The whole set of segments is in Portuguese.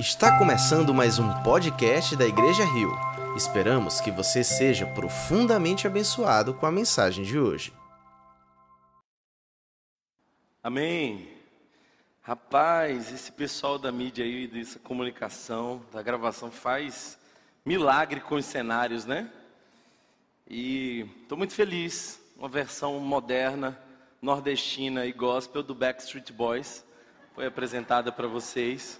Está começando mais um podcast da Igreja Rio. Esperamos que você seja profundamente abençoado com a mensagem de hoje. Amém. Rapaz, esse pessoal da mídia aí, dessa comunicação, da gravação, faz milagre com os cenários, né? E estou muito feliz. Uma versão moderna, nordestina e gospel do Backstreet Boys foi apresentada para vocês.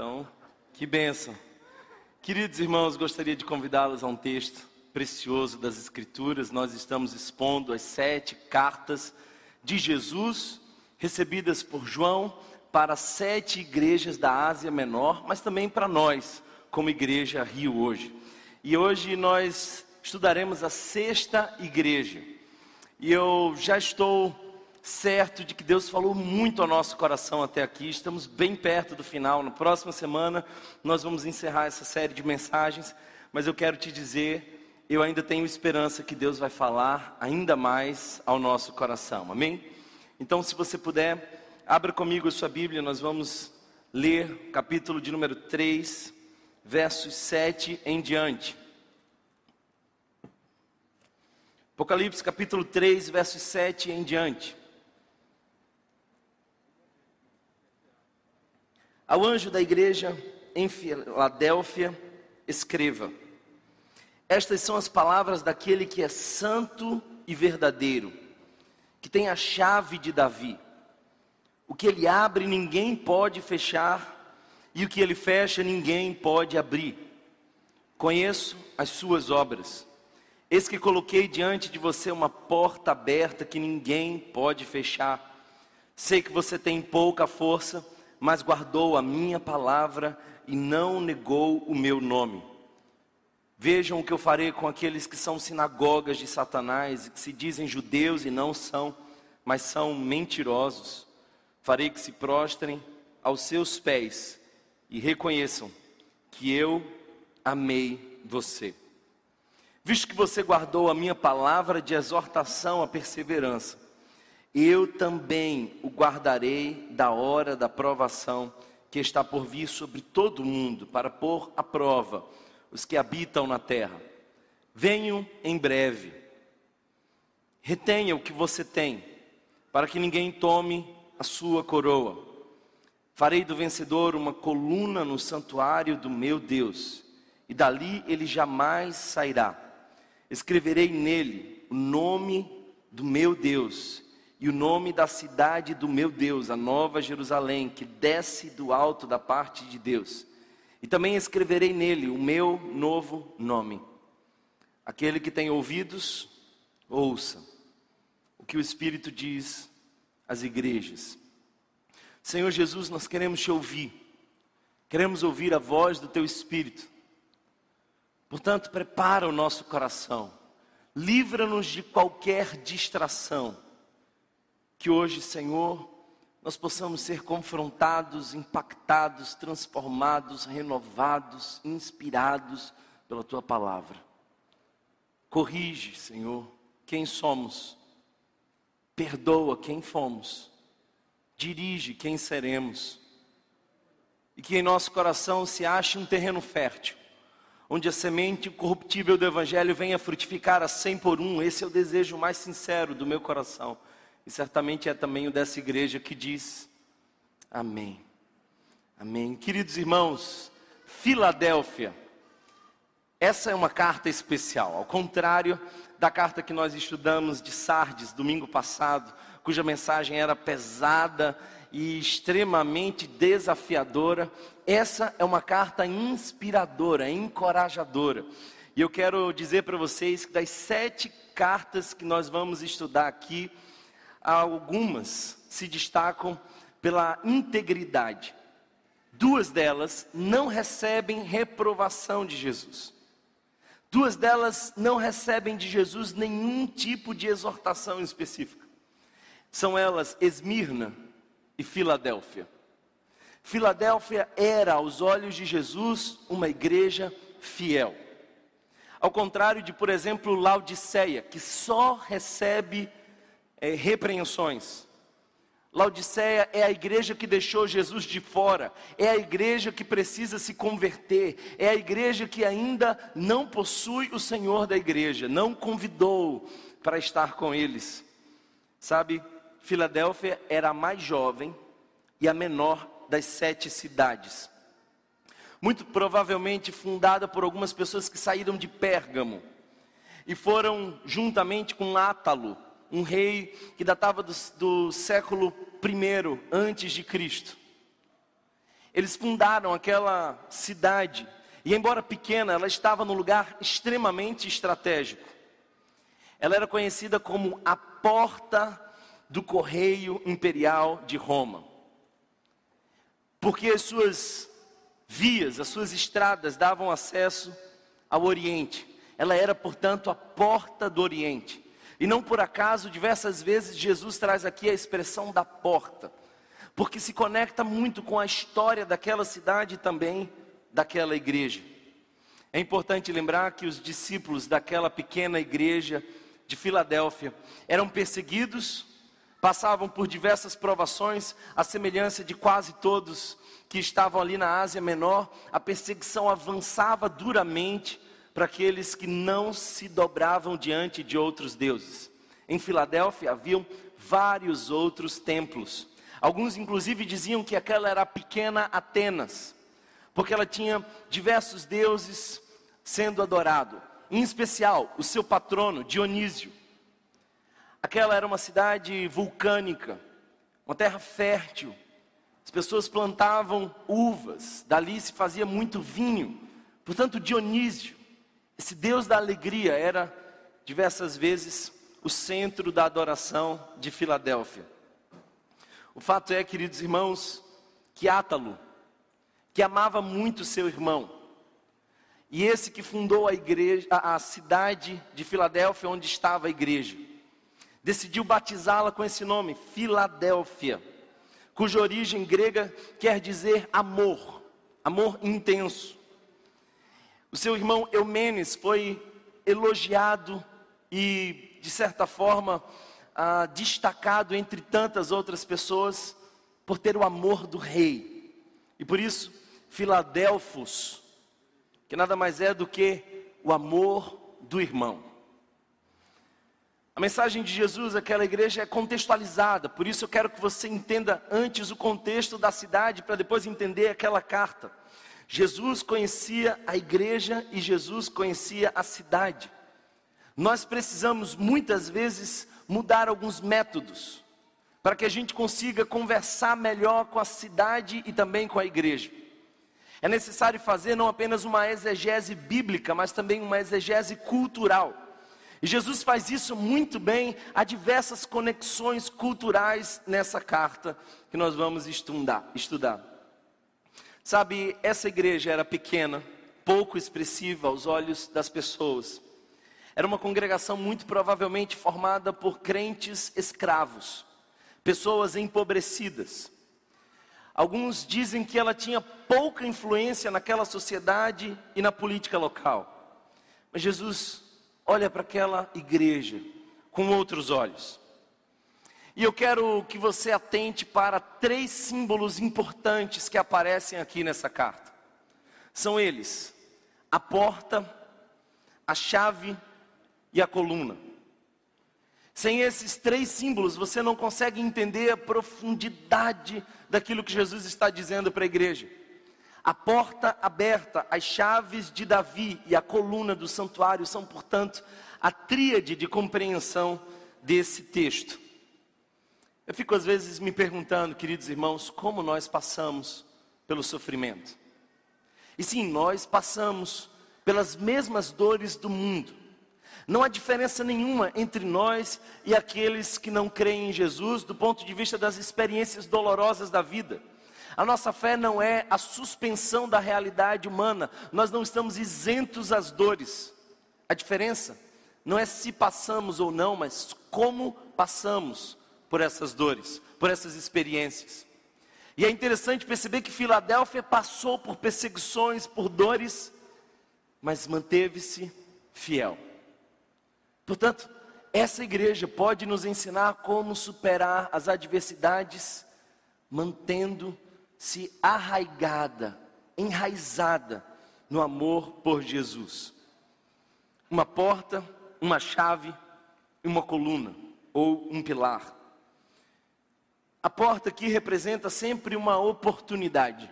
Então, que benção. Queridos irmãos, gostaria de convidá-los a um texto precioso das Escrituras. Nós estamos expondo as sete cartas de Jesus recebidas por João para sete igrejas da Ásia Menor, mas também para nós, como Igreja Rio hoje. E hoje nós estudaremos a sexta igreja. E eu já estou certo de que Deus falou muito ao nosso coração até aqui. Estamos bem perto do final. Na próxima semana nós vamos encerrar essa série de mensagens, mas eu quero te dizer, eu ainda tenho esperança que Deus vai falar ainda mais ao nosso coração. Amém? Então, se você puder, abra comigo a sua Bíblia, nós vamos ler capítulo de número 3, versos 7 em diante. Apocalipse capítulo 3, versos 7 em diante. Ao anjo da igreja em Filadélfia, escreva: Estas são as palavras daquele que é santo e verdadeiro, que tem a chave de Davi. O que ele abre, ninguém pode fechar, e o que ele fecha, ninguém pode abrir. Conheço as suas obras. Eis que coloquei diante de você uma porta aberta que ninguém pode fechar. Sei que você tem pouca força mas guardou a minha palavra e não negou o meu nome. Vejam o que eu farei com aqueles que são sinagogas de Satanás e que se dizem judeus e não são, mas são mentirosos. Farei que se prostrem aos seus pés e reconheçam que eu amei você. Visto que você guardou a minha palavra de exortação à perseverança, eu também o guardarei da hora da provação que está por vir sobre todo o mundo, para pôr à prova os que habitam na terra. Venho em breve. Retenha o que você tem, para que ninguém tome a sua coroa. Farei do vencedor uma coluna no santuário do meu Deus, e dali ele jamais sairá. Escreverei nele o nome do meu Deus e o nome da cidade do meu Deus, a nova Jerusalém, que desce do alto da parte de Deus. E também escreverei nele o meu novo nome. Aquele que tem ouvidos, ouça o que o Espírito diz às igrejas. Senhor Jesus, nós queremos te ouvir, queremos ouvir a voz do teu Espírito. Portanto, prepara o nosso coração, livra-nos de qualquer distração que hoje, Senhor, nós possamos ser confrontados, impactados, transformados, renovados, inspirados pela tua palavra. Corrige, Senhor, quem somos, perdoa quem fomos, dirige quem seremos, e que em nosso coração se ache um terreno fértil, onde a semente corruptível do Evangelho venha frutificar a cem por um. Esse é o desejo mais sincero do meu coração e certamente é também o dessa igreja que diz amém. Amém. Queridos irmãos, Filadélfia, essa é uma carta especial, ao contrário da carta que nós estudamos de Sardes domingo passado, cuja mensagem era pesada e extremamente desafiadora. Essa é uma carta inspiradora, encorajadora. E eu quero dizer para vocês que das sete cartas que nós vamos estudar aqui, algumas se destacam pela integridade. Duas delas não recebem reprovação de Jesus. Duas delas não recebem de Jesus nenhum tipo de exortação específica. São elas Esmirna e Filadélfia. Filadélfia era, aos olhos de Jesus, uma igreja fiel. Ao contrário de, por exemplo, Laodiceia, que só recebe é, repreensões. Laodiceia é a igreja que deixou Jesus de fora, é a igreja que precisa se converter, é a igreja que ainda não possui o Senhor da igreja, não convidou para estar com eles. Sabe, Filadélfia era a mais jovem e a menor das sete cidades. Muito provavelmente fundada por algumas pessoas que saíram de Pérgamo e foram juntamente com Átalo, um rei que datava do, do século I antes de Cristo. Eles fundaram aquela cidade e, embora pequena, ela estava num lugar extremamente estratégico. Ela era conhecida como a porta do correio imperial de Roma, porque as suas vias, as suas estradas davam acesso ao Oriente. Ela era, portanto, a porta do Oriente. E não por acaso, diversas vezes, Jesus traz aqui a expressão da porta, porque se conecta muito com a história daquela cidade e também daquela igreja. É importante lembrar que os discípulos daquela pequena igreja de Filadélfia eram perseguidos, passavam por diversas provações, a semelhança de quase todos que estavam ali na Ásia Menor, a perseguição avançava duramente para aqueles que não se dobravam diante de outros deuses. Em Filadélfia haviam vários outros templos. Alguns, inclusive, diziam que aquela era a pequena Atenas, porque ela tinha diversos deuses sendo adorado, em especial o seu patrono, Dionísio. Aquela era uma cidade vulcânica, uma terra fértil. As pessoas plantavam uvas, dali se fazia muito vinho. Portanto, Dionísio esse Deus da alegria era diversas vezes o centro da adoração de Filadélfia. O fato é, queridos irmãos, que Átalo, que amava muito seu irmão, e esse que fundou a igreja, a, a cidade de Filadélfia onde estava a igreja, decidiu batizá-la com esse nome, Filadélfia, cuja origem grega quer dizer amor, amor intenso. O seu irmão Eumenes foi elogiado e, de certa forma, ah, destacado entre tantas outras pessoas por ter o amor do rei. E por isso, Filadelfos, que nada mais é do que o amor do irmão. A mensagem de Jesus àquela igreja é contextualizada, por isso eu quero que você entenda antes o contexto da cidade, para depois entender aquela carta. Jesus conhecia a igreja e Jesus conhecia a cidade. Nós precisamos muitas vezes mudar alguns métodos para que a gente consiga conversar melhor com a cidade e também com a igreja. É necessário fazer não apenas uma exegese bíblica, mas também uma exegese cultural. E Jesus faz isso muito bem, há diversas conexões culturais nessa carta que nós vamos estudar. Sabe, essa igreja era pequena, pouco expressiva aos olhos das pessoas. Era uma congregação muito provavelmente formada por crentes escravos, pessoas empobrecidas. Alguns dizem que ela tinha pouca influência naquela sociedade e na política local. Mas Jesus olha para aquela igreja com outros olhos. E eu quero que você atente para três símbolos importantes que aparecem aqui nessa carta. São eles: a porta, a chave e a coluna. Sem esses três símbolos, você não consegue entender a profundidade daquilo que Jesus está dizendo para a igreja. A porta aberta, as chaves de Davi e a coluna do santuário são, portanto, a tríade de compreensão desse texto. Eu fico às vezes me perguntando, queridos irmãos, como nós passamos pelo sofrimento. E sim, nós passamos pelas mesmas dores do mundo. Não há diferença nenhuma entre nós e aqueles que não creem em Jesus do ponto de vista das experiências dolorosas da vida. A nossa fé não é a suspensão da realidade humana, nós não estamos isentos às dores. A diferença não é se passamos ou não, mas como passamos por essas dores, por essas experiências. E é interessante perceber que Filadélfia passou por perseguições, por dores, mas manteve-se fiel. Portanto, essa igreja pode nos ensinar como superar as adversidades, mantendo-se arraigada, enraizada no amor por Jesus. Uma porta, uma chave e uma coluna ou um pilar. A porta aqui representa sempre uma oportunidade.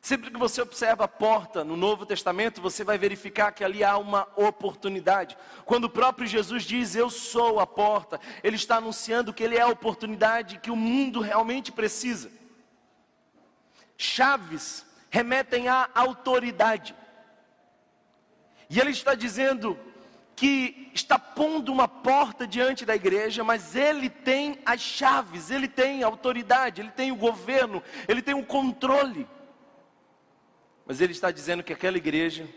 Sempre que você observa a porta no Novo Testamento, você vai verificar que ali há uma oportunidade. Quando o próprio Jesus diz, Eu sou a porta, ele está anunciando que ele é a oportunidade que o mundo realmente precisa. Chaves remetem à autoridade. E ele está dizendo que está pondo uma porta diante da igreja, mas ele tem as chaves, ele tem a autoridade, ele tem o governo, ele tem o controle. Mas ele está dizendo que aquela igreja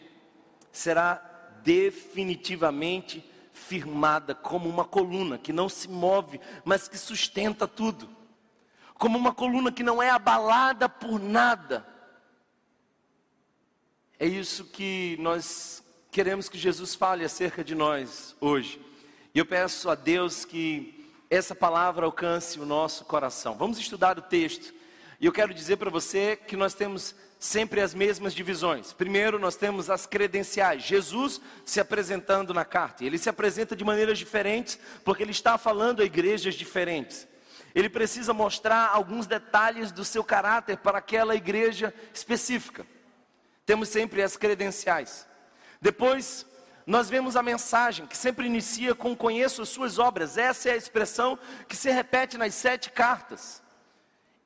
será definitivamente firmada como uma coluna que não se move, mas que sustenta tudo. Como uma coluna que não é abalada por nada. É isso que nós queremos que Jesus fale acerca de nós hoje. E eu peço a Deus que essa palavra alcance o nosso coração. Vamos estudar o texto. E eu quero dizer para você que nós temos sempre as mesmas divisões. Primeiro, nós temos as credenciais. Jesus se apresentando na carta. Ele se apresenta de maneiras diferentes, porque ele está falando a igrejas diferentes. Ele precisa mostrar alguns detalhes do seu caráter para aquela igreja específica. Temos sempre as credenciais. Depois, nós vemos a mensagem que sempre inicia com conheço as suas obras. Essa é a expressão que se repete nas sete cartas.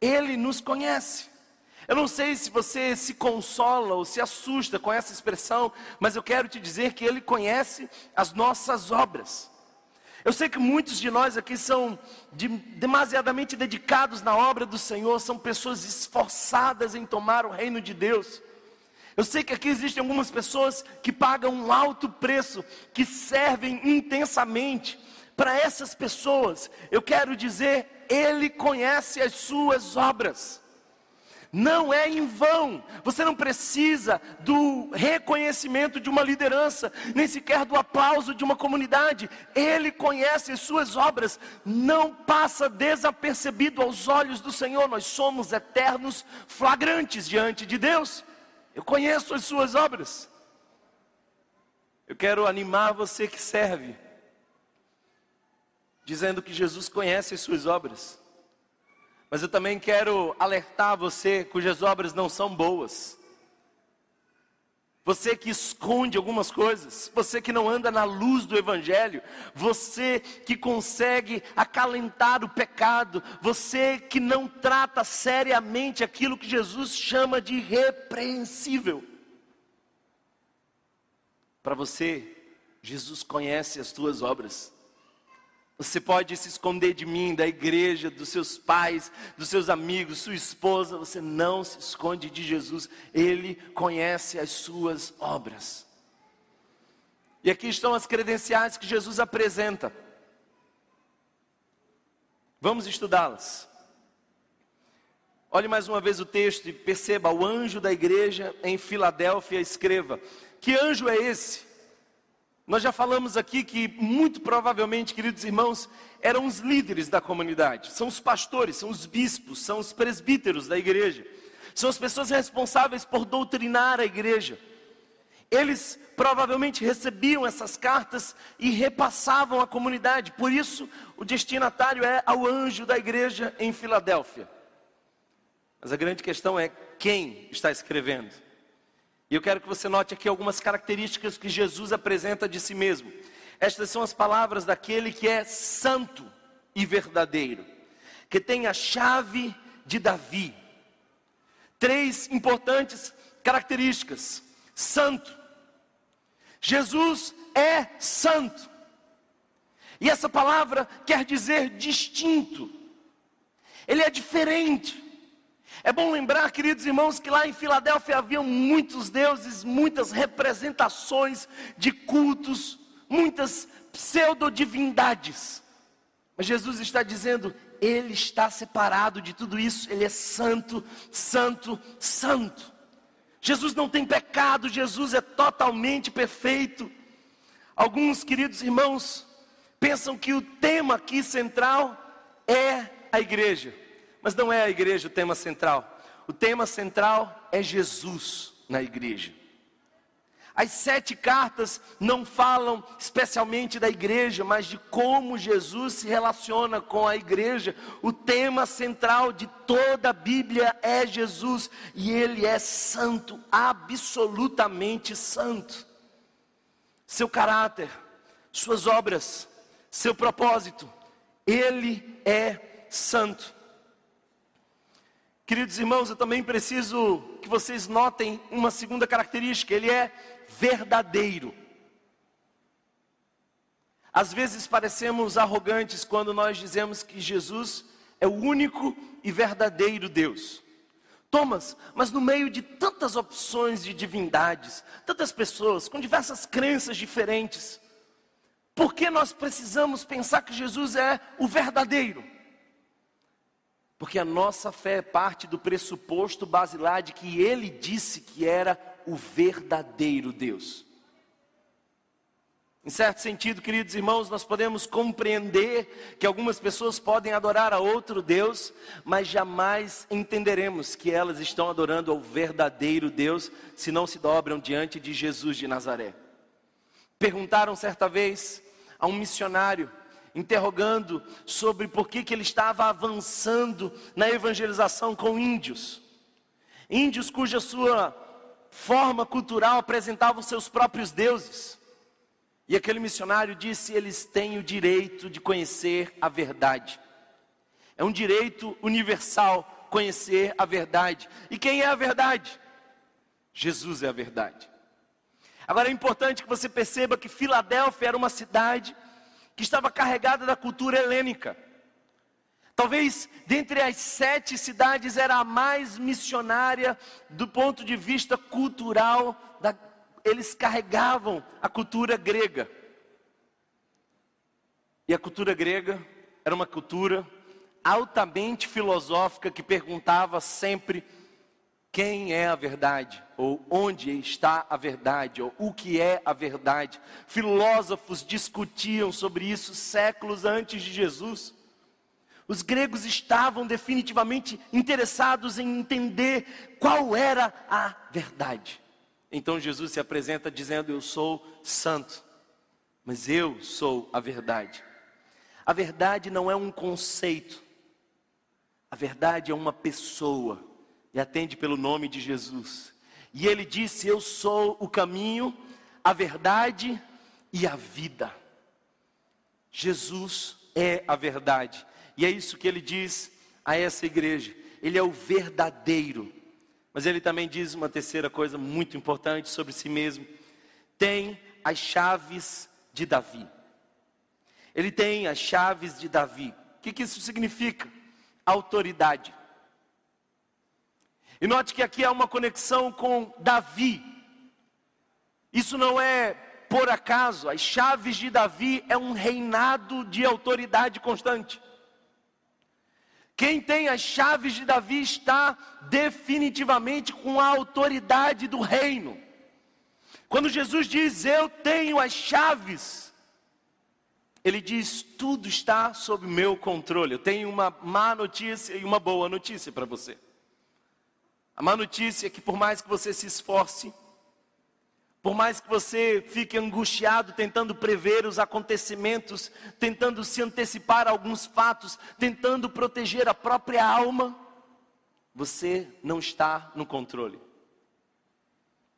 Ele nos conhece. Eu não sei se você se consola ou se assusta com essa expressão, mas eu quero te dizer que Ele conhece as nossas obras. Eu sei que muitos de nós aqui são de, demasiadamente dedicados na obra do Senhor, são pessoas esforçadas em tomar o reino de Deus. Eu sei que aqui existem algumas pessoas que pagam um alto preço, que servem intensamente. Para essas pessoas, eu quero dizer, Ele conhece as suas obras não é em vão. Você não precisa do reconhecimento de uma liderança, nem sequer do aplauso de uma comunidade. Ele conhece as suas obras, não passa desapercebido aos olhos do Senhor. Nós somos eternos flagrantes diante de Deus. Eu conheço as suas obras. Eu quero animar você que serve, dizendo que Jesus conhece as suas obras. Mas eu também quero alertar você cujas obras não são boas. Você que esconde algumas coisas, você que não anda na luz do Evangelho, você que consegue acalentar o pecado, você que não trata seriamente aquilo que Jesus chama de repreensível. Para você, Jesus conhece as tuas obras. Você pode se esconder de mim, da igreja, dos seus pais, dos seus amigos, sua esposa. Você não se esconde de Jesus. Ele conhece as suas obras. E aqui estão as credenciais que Jesus apresenta. Vamos estudá-las. Olhe mais uma vez o texto e perceba: o anjo da igreja em Filadélfia escreva. Que anjo é esse? Nós já falamos aqui que, muito provavelmente, queridos irmãos, eram os líderes da comunidade, são os pastores, são os bispos, são os presbíteros da igreja, são as pessoas responsáveis por doutrinar a igreja. Eles provavelmente recebiam essas cartas e repassavam à comunidade, por isso o destinatário é ao anjo da igreja em Filadélfia. Mas a grande questão é quem está escrevendo. E eu quero que você note aqui algumas características que Jesus apresenta de si mesmo. Estas são as palavras daquele que é santo e verdadeiro, que tem a chave de Davi. Três importantes características: santo. Jesus é santo. E essa palavra quer dizer distinto. Ele é diferente. É bom lembrar, queridos irmãos, que lá em Filadélfia havia muitos deuses, muitas representações de cultos, muitas pseudodivindades. Mas Jesus está dizendo, ele está separado de tudo isso, ele é santo, santo, santo. Jesus não tem pecado, Jesus é totalmente perfeito. Alguns queridos irmãos pensam que o tema aqui central é a igreja, mas não é a igreja o tema central. O tema central é Jesus na igreja. As sete cartas não falam especialmente da igreja, mas de como Jesus se relaciona com a igreja. O tema central de toda a Bíblia é Jesus e ele é santo, absolutamente santo. Seu caráter, suas obras, seu propósito, ele é santo. Queridos irmãos, eu também preciso que vocês notem uma segunda característica: ele é verdadeiro. Às vezes parecemos arrogantes quando nós dizemos que Jesus é o único e verdadeiro Deus. Thomas, mas no meio de tantas opções de divindades, tantas pessoas com diversas crenças diferentes, por que nós precisamos pensar que Jesus é o verdadeiro? Porque a nossa fé é parte do pressuposto basilar de que ele disse que era o verdadeiro Deus. Em certo sentido, queridos irmãos, nós podemos compreender que algumas pessoas podem adorar a outro Deus, mas jamais entenderemos que elas estão adorando ao verdadeiro Deus se não se dobram diante de Jesus de Nazaré. Perguntaram certa vez a um missionário, interrogando sobre por que, que ele estava avançando na evangelização com índios. Índios cuja sua forma cultural apresentavam seus próprios deuses. E aquele missionário disse: eles têm o direito de conhecer a verdade. É um direito universal conhecer a verdade. E quem é a verdade? Jesus é a verdade. Agora é importante que você perceba que Filadélfia era uma cidade que estava carregada da cultura helênica. Talvez dentre as sete cidades era a mais missionária do ponto de vista cultural, da, eles carregavam a cultura grega. E a cultura grega era uma cultura altamente filosófica que perguntava sempre quem é a verdade, ou onde está a verdade, ou o que é a verdade. Filósofos discutiam sobre isso séculos antes de Jesus. Os gregos estavam definitivamente interessados em entender qual era a verdade. Então Jesus se apresenta dizendo: Eu sou santo, mas eu sou a verdade. A verdade não é um conceito, a verdade é uma pessoa e atende pelo nome de Jesus. E ele disse: Eu sou o caminho, a verdade e a vida. Jesus é a verdade. E é isso que ele diz a essa igreja. Ele é o verdadeiro. Mas ele também diz uma terceira coisa muito importante sobre si mesmo: tem as chaves de Davi. Ele tem as chaves de Davi. O que, que isso significa? Autoridade. E note que aqui há uma conexão com Davi. Isso não é por acaso, as chaves de Davi é um reinado de autoridade constante. Quem tem as chaves de Davi está definitivamente com a autoridade do reino. Quando Jesus diz, Eu tenho as chaves, ele diz, Tudo está sob meu controle. Eu tenho uma má notícia e uma boa notícia para você. A má notícia é que por mais que você se esforce, por mais que você fique angustiado tentando prever os acontecimentos, tentando se antecipar a alguns fatos, tentando proteger a própria alma, você não está no controle.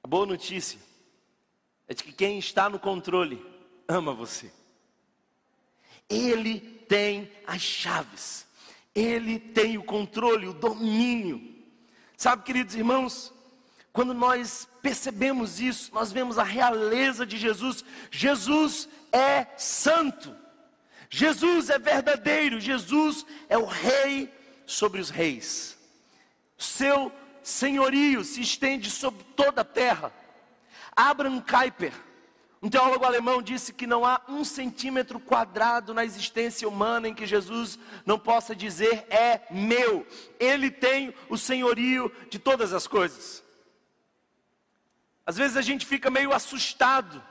A boa notícia é de que quem está no controle ama você. Ele tem as chaves, ele tem o controle, o domínio. Sabe, queridos irmãos, quando nós percebemos isso, nós vemos a realeza de Jesus. Jesus é santo, Jesus é verdadeiro, Jesus é o rei sobre os reis. Seu senhorio se estende sobre toda a terra. Abraham Kuyper, um teólogo alemão disse que não há um centímetro quadrado na existência humana em que Jesus não possa dizer é meu. Ele tem o senhorio de todas as coisas. Às vezes a gente fica meio assustado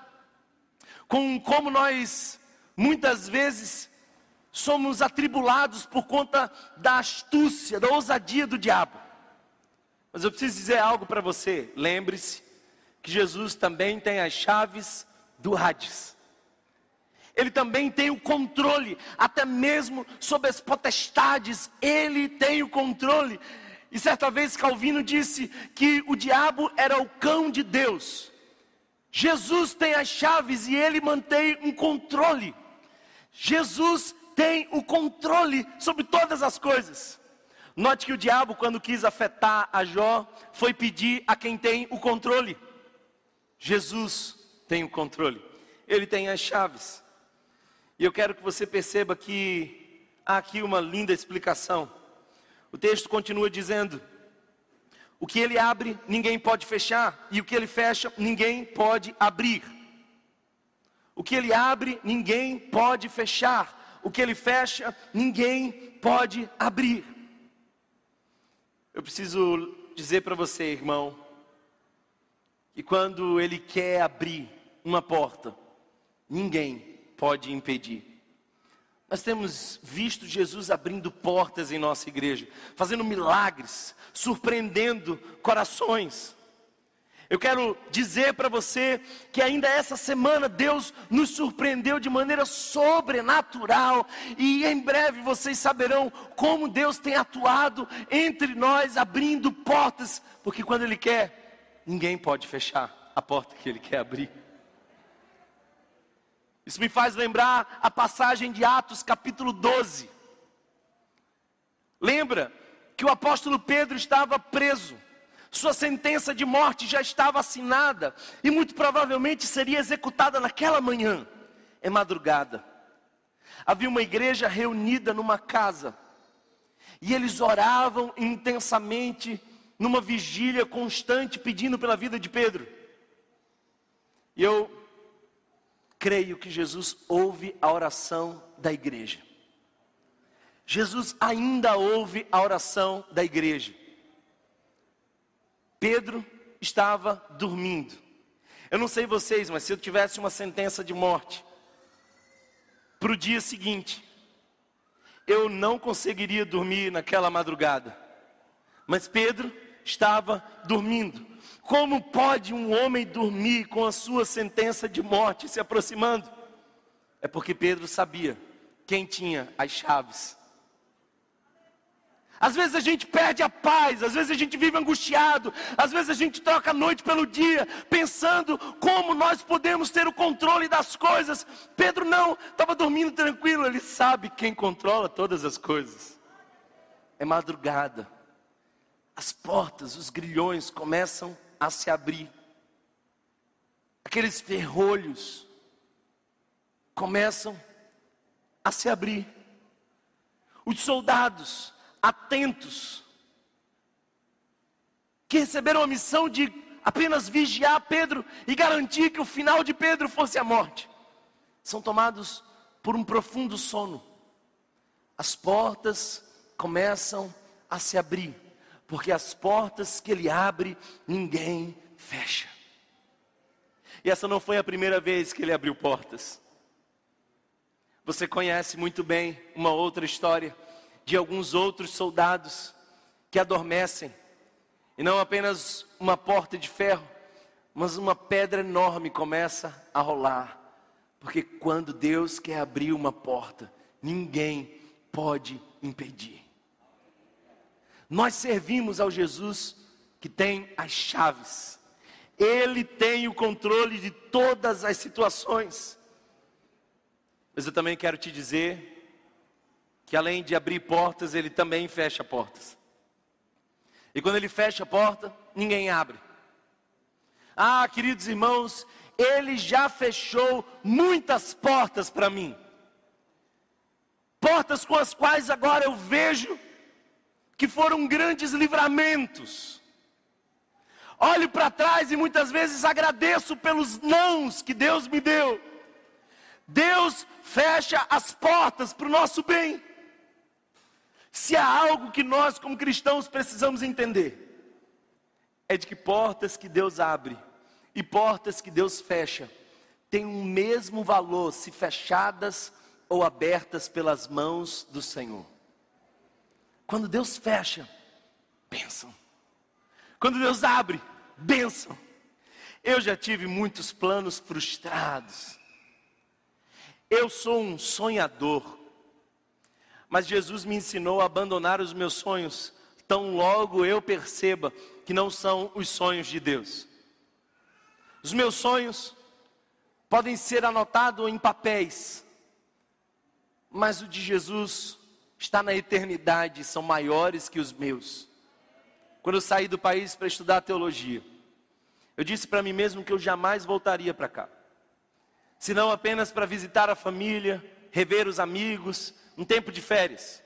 com como nós muitas vezes somos atribulados por conta da astúcia, da ousadia do diabo. Mas eu preciso dizer algo para você. Lembre-se que Jesus também tem as chaves do Hades. Ele também tem o controle, até mesmo sobre as potestades, ele tem o controle. E certa vez Calvino disse que o diabo era o cão de Deus. Jesus tem as chaves e ele mantém um controle. Jesus tem o controle sobre todas as coisas. Note que o diabo, quando quis afetar a Jó, foi pedir a quem tem o controle. Jesus tem o controle, ele tem as chaves. E eu quero que você perceba que há aqui uma linda explicação. O texto continua dizendo: o que ele abre, ninguém pode fechar, e o que ele fecha, ninguém pode abrir. O que ele abre, ninguém pode fechar, o que ele fecha, ninguém pode abrir. Eu preciso dizer para você, irmão, que quando Ele quer abrir uma porta, ninguém pode impedir. Nós temos visto Jesus abrindo portas em nossa igreja, fazendo milagres, surpreendendo corações. Eu quero dizer para você que ainda essa semana Deus nos surpreendeu de maneira sobrenatural e em breve vocês saberão como Deus tem atuado entre nós, abrindo portas, porque quando Ele quer, ninguém pode fechar a porta que Ele quer abrir. Isso me faz lembrar a passagem de Atos capítulo 12. Lembra que o apóstolo Pedro estava preso sua sentença de morte já estava assinada e muito provavelmente seria executada naquela manhã, é madrugada. Havia uma igreja reunida numa casa e eles oravam intensamente numa vigília constante pedindo pela vida de Pedro. E eu creio que Jesus ouve a oração da igreja. Jesus ainda ouve a oração da igreja. Pedro estava dormindo. Eu não sei vocês, mas se eu tivesse uma sentença de morte para o dia seguinte, eu não conseguiria dormir naquela madrugada. Mas Pedro estava dormindo. Como pode um homem dormir com a sua sentença de morte se aproximando? É porque Pedro sabia quem tinha as chaves às vezes a gente perde a paz, às vezes a gente vive angustiado, às vezes a gente troca a noite pelo dia, pensando como nós podemos ter o controle das coisas. Pedro não, estava dormindo tranquilo, ele sabe quem controla todas as coisas. É madrugada, as portas, os grilhões começam a se abrir, aqueles ferrolhos começam a se abrir. Os soldados atentos, que receberam a missão de apenas vigiar Pedro e garantir que o final de Pedro fosse a morte, são tomados por um profundo sono. As portas começam a se abrir, porque as portas que ele abre, ninguém fecha. E essa não foi a primeira vez que ele abriu portas. Você conhece muito bem uma outra história de alguns outros soldados que adormecem, e não apenas uma porta de ferro, mas uma pedra enorme começa a rolar, porque quando Deus quer abrir uma porta, ninguém pode impedir. Nós servimos ao Jesus que tem as chaves, Ele tem o controle de todas as situações. Mas eu também quero te dizer que além de abrir portas, ele também fecha portas. E quando ele fecha a porta, ninguém abre. Ah, queridos irmãos, ele já fechou muitas portas para mim. Portas com as quais agora eu vejo que foram grandes livramentos. Olho para trás e muitas vezes agradeço pelos nãos que Deus me deu. Deus fecha as portas para o nosso bem. Se há algo que nós, como cristãos, precisamos entender, é de que portas que Deus abre e portas que Deus fecha têm o mesmo valor se fechadas ou abertas pelas mãos do Senhor. Quando Deus fecha, bênção. Quando Deus abre, bênção. Eu já tive muitos planos frustrados. Eu sou um sonhador. Mas Jesus me ensinou a abandonar os meus sonhos, tão logo eu perceba que não são os sonhos de Deus. Os meus sonhos podem ser anotados em papéis, mas o de Jesus está na eternidade, são maiores que os meus. Quando eu saí do país para estudar teologia, eu disse para mim mesmo que eu jamais voltaria para cá, senão apenas para visitar a família, rever os amigos, um tempo de férias.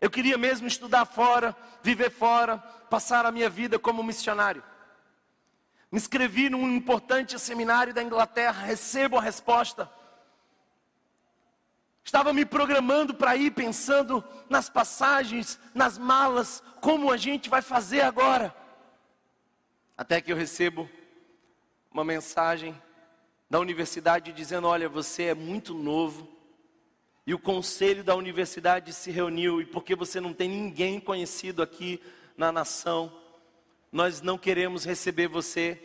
Eu queria mesmo estudar fora, viver fora, passar a minha vida como missionário. Me inscrevi num importante seminário da Inglaterra, recebo a resposta. Estava me programando para ir pensando nas passagens, nas malas, como a gente vai fazer agora. Até que eu recebo uma mensagem da universidade dizendo: Olha, você é muito novo, e o conselho da universidade se reuniu, e porque você não tem ninguém conhecido aqui na nação, nós não queremos receber você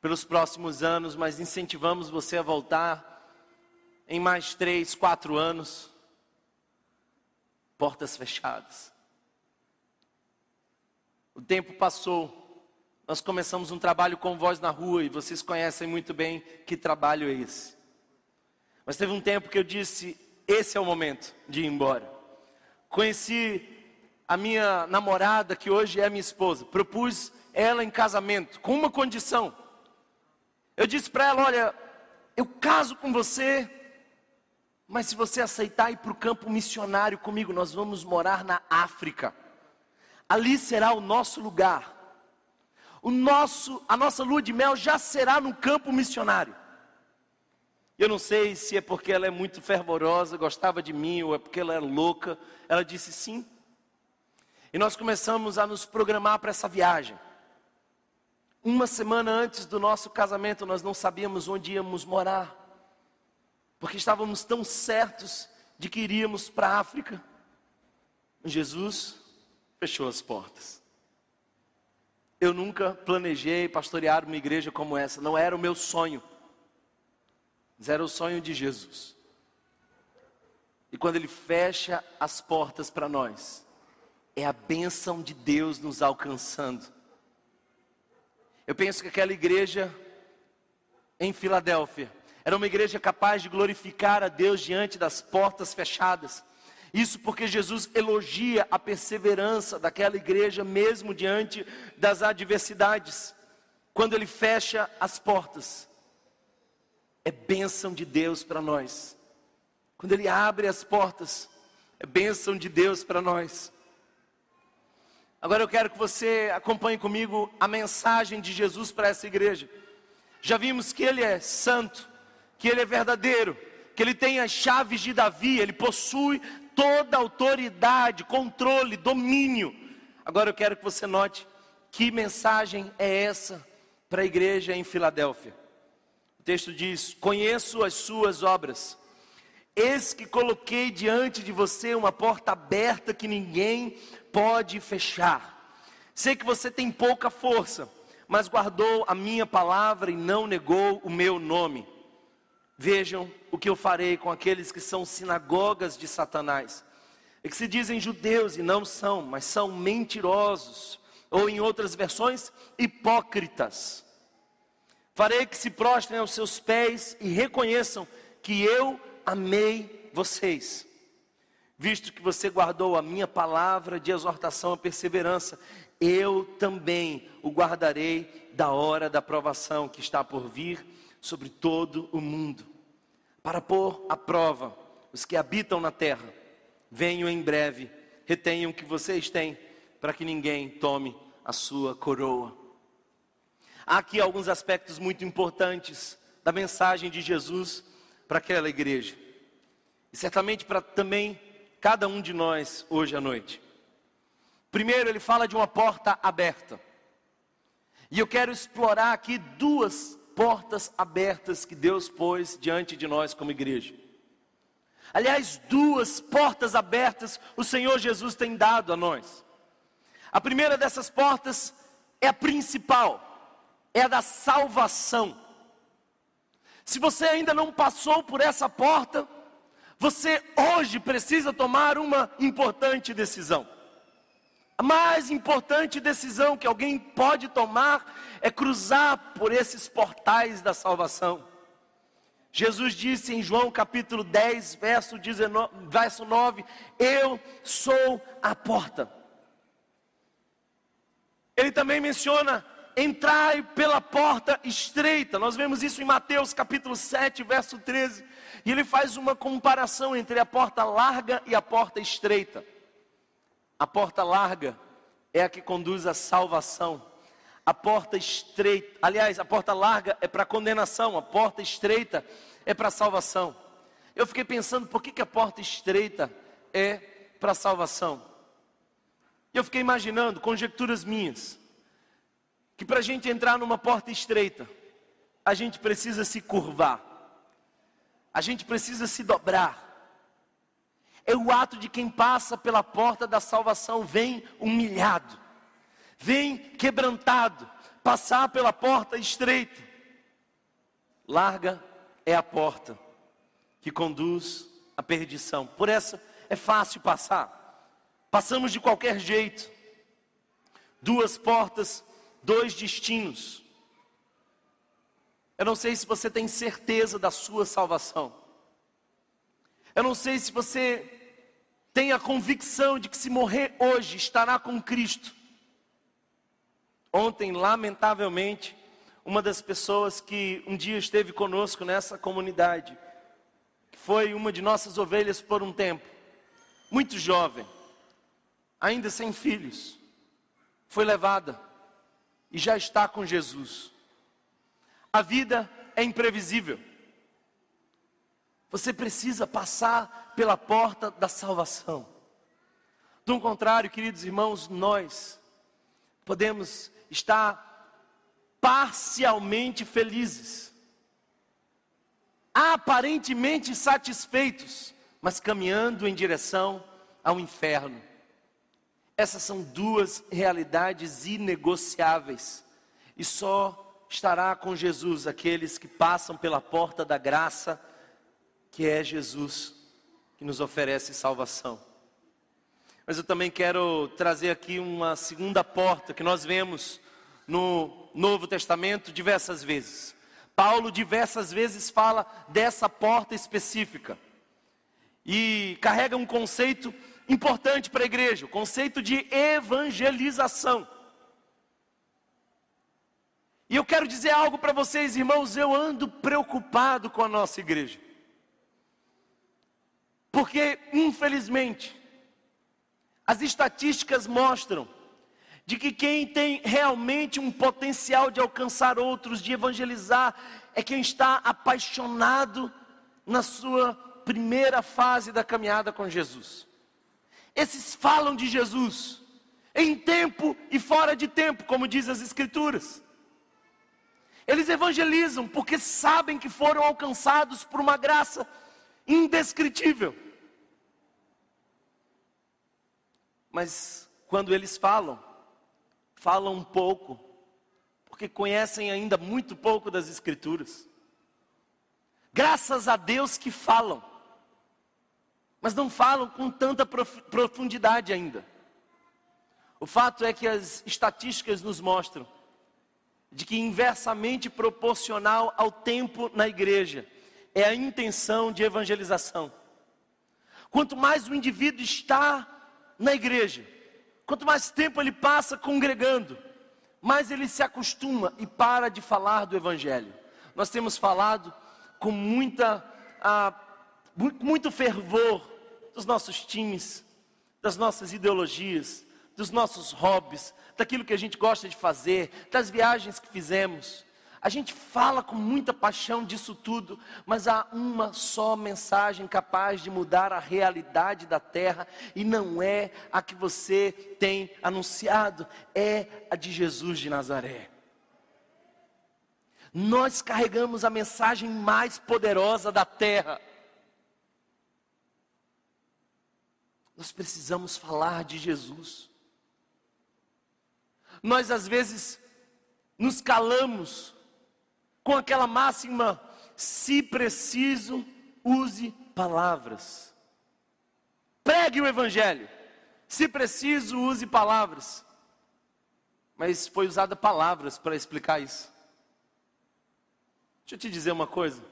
pelos próximos anos, mas incentivamos você a voltar em mais três, quatro anos. Portas fechadas. O tempo passou. Nós começamos um trabalho com voz na rua e vocês conhecem muito bem que trabalho é esse. Mas teve um tempo que eu disse: esse é o momento de ir embora. Conheci a minha namorada, que hoje é minha esposa, propus ela em casamento, com uma condição. Eu disse para ela: Olha, eu caso com você, mas se você aceitar ir para o campo missionário comigo, nós vamos morar na África. Ali será o nosso lugar. O nosso, a nossa lua de mel já será no campo missionário. Eu não sei se é porque ela é muito fervorosa, gostava de mim, ou é porque ela é louca. Ela disse sim. E nós começamos a nos programar para essa viagem. Uma semana antes do nosso casamento, nós não sabíamos onde íamos morar, porque estávamos tão certos de que iríamos para a África. Jesus fechou as portas. Eu nunca planejei pastorear uma igreja como essa, não era o meu sonho. Mas era o sonho de Jesus. E quando Ele fecha as portas para nós, é a bênção de Deus nos alcançando. Eu penso que aquela igreja em Filadélfia era uma igreja capaz de glorificar a Deus diante das portas fechadas. Isso porque Jesus elogia a perseverança daquela igreja, mesmo diante das adversidades. Quando Ele fecha as portas, é bênção de Deus para nós. Quando Ele abre as portas, é bênção de Deus para nós. Agora eu quero que você acompanhe comigo a mensagem de Jesus para essa igreja. Já vimos que Ele é santo, que Ele é verdadeiro, que Ele tem as chaves de Davi, Ele possui toda autoridade, controle, domínio. Agora eu quero que você note que mensagem é essa para a igreja em Filadélfia texto diz: Conheço as suas obras. Eis que coloquei diante de você uma porta aberta que ninguém pode fechar. Sei que você tem pouca força, mas guardou a minha palavra e não negou o meu nome. Vejam o que eu farei com aqueles que são sinagogas de Satanás, e que se dizem judeus e não são, mas são mentirosos, ou em outras versões, hipócritas. Farei que se prostrem aos seus pés e reconheçam que eu amei vocês. Visto que você guardou a minha palavra de exortação à perseverança, eu também o guardarei da hora da provação que está por vir sobre todo o mundo, para pôr à prova os que habitam na terra. Venho em breve, retenham o que vocês têm, para que ninguém tome a sua coroa. Há aqui alguns aspectos muito importantes da mensagem de Jesus para aquela igreja. E certamente para também cada um de nós hoje à noite. Primeiro, ele fala de uma porta aberta. E eu quero explorar aqui duas portas abertas que Deus pôs diante de nós como igreja. Aliás, duas portas abertas o Senhor Jesus tem dado a nós. A primeira dessas portas é a principal, é a da salvação. Se você ainda não passou por essa porta, você hoje precisa tomar uma importante decisão. A mais importante decisão que alguém pode tomar é cruzar por esses portais da salvação. Jesus disse em João capítulo 10, verso, 19, verso 9: Eu sou a porta. Ele também menciona: entrai pela porta estreita. Nós vemos isso em Mateus capítulo 7, verso 13. E ele faz uma comparação entre a porta larga e a porta estreita. A porta larga é a que conduz à salvação. A porta estreita, aliás, a porta larga é para condenação, a porta estreita é para salvação. Eu fiquei pensando por que, que a porta estreita é para salvação. Eu fiquei imaginando, conjecturas minhas, que para a gente entrar numa porta estreita, a gente precisa se curvar, a gente precisa se dobrar, é o ato de quem passa pela porta da salvação, vem humilhado, vem quebrantado, passar pela porta estreita. Larga é a porta que conduz à perdição. Por essa é fácil passar. Passamos de qualquer jeito. Duas portas, dois destinos. Eu não sei se você tem certeza da sua salvação. Eu não sei se você tem a convicção de que se morrer hoje estará com Cristo. Ontem, lamentavelmente, uma das pessoas que um dia esteve conosco nessa comunidade, que foi uma de nossas ovelhas por um tempo, muito jovem, ainda sem filhos, foi levada e já está com Jesus. A vida é imprevisível. Você precisa passar pela porta da salvação. Do contrário, queridos irmãos, nós podemos estar parcialmente felizes, aparentemente satisfeitos, mas caminhando em direção ao inferno. Essas são duas realidades inegociáveis, e só estará com Jesus aqueles que passam pela porta da graça que é Jesus, que nos oferece salvação. Mas eu também quero trazer aqui uma segunda porta que nós vemos no Novo Testamento diversas vezes. Paulo diversas vezes fala dessa porta específica e carrega um conceito importante para a igreja, o conceito de evangelização. E eu quero dizer algo para vocês, irmãos, eu ando preocupado com a nossa igreja. Porque, infelizmente, as estatísticas mostram de que quem tem realmente um potencial de alcançar outros, de evangelizar, é quem está apaixonado na sua primeira fase da caminhada com Jesus. Esses falam de Jesus em tempo e fora de tempo, como diz as Escrituras. Eles evangelizam porque sabem que foram alcançados por uma graça indescritível. Mas quando eles falam, falam um pouco, porque conhecem ainda muito pouco das Escrituras. Graças a Deus que falam, mas não falam com tanta profundidade ainda. O fato é que as estatísticas nos mostram de que inversamente proporcional ao tempo na igreja é a intenção de evangelização. Quanto mais o indivíduo está na igreja, quanto mais tempo ele passa congregando, mais ele se acostuma e para de falar do Evangelho. Nós temos falado com muita, ah, muito fervor dos nossos times, das nossas ideologias, dos nossos hobbies, daquilo que a gente gosta de fazer, das viagens que fizemos. A gente fala com muita paixão disso tudo, mas há uma só mensagem capaz de mudar a realidade da terra, e não é a que você tem anunciado, é a de Jesus de Nazaré. Nós carregamos a mensagem mais poderosa da terra. Nós precisamos falar de Jesus. Nós às vezes nos calamos com aquela máxima: se preciso, use palavras. Pregue o Evangelho. Se preciso, use palavras. Mas foi usada palavras para explicar isso. Deixa eu te dizer uma coisa.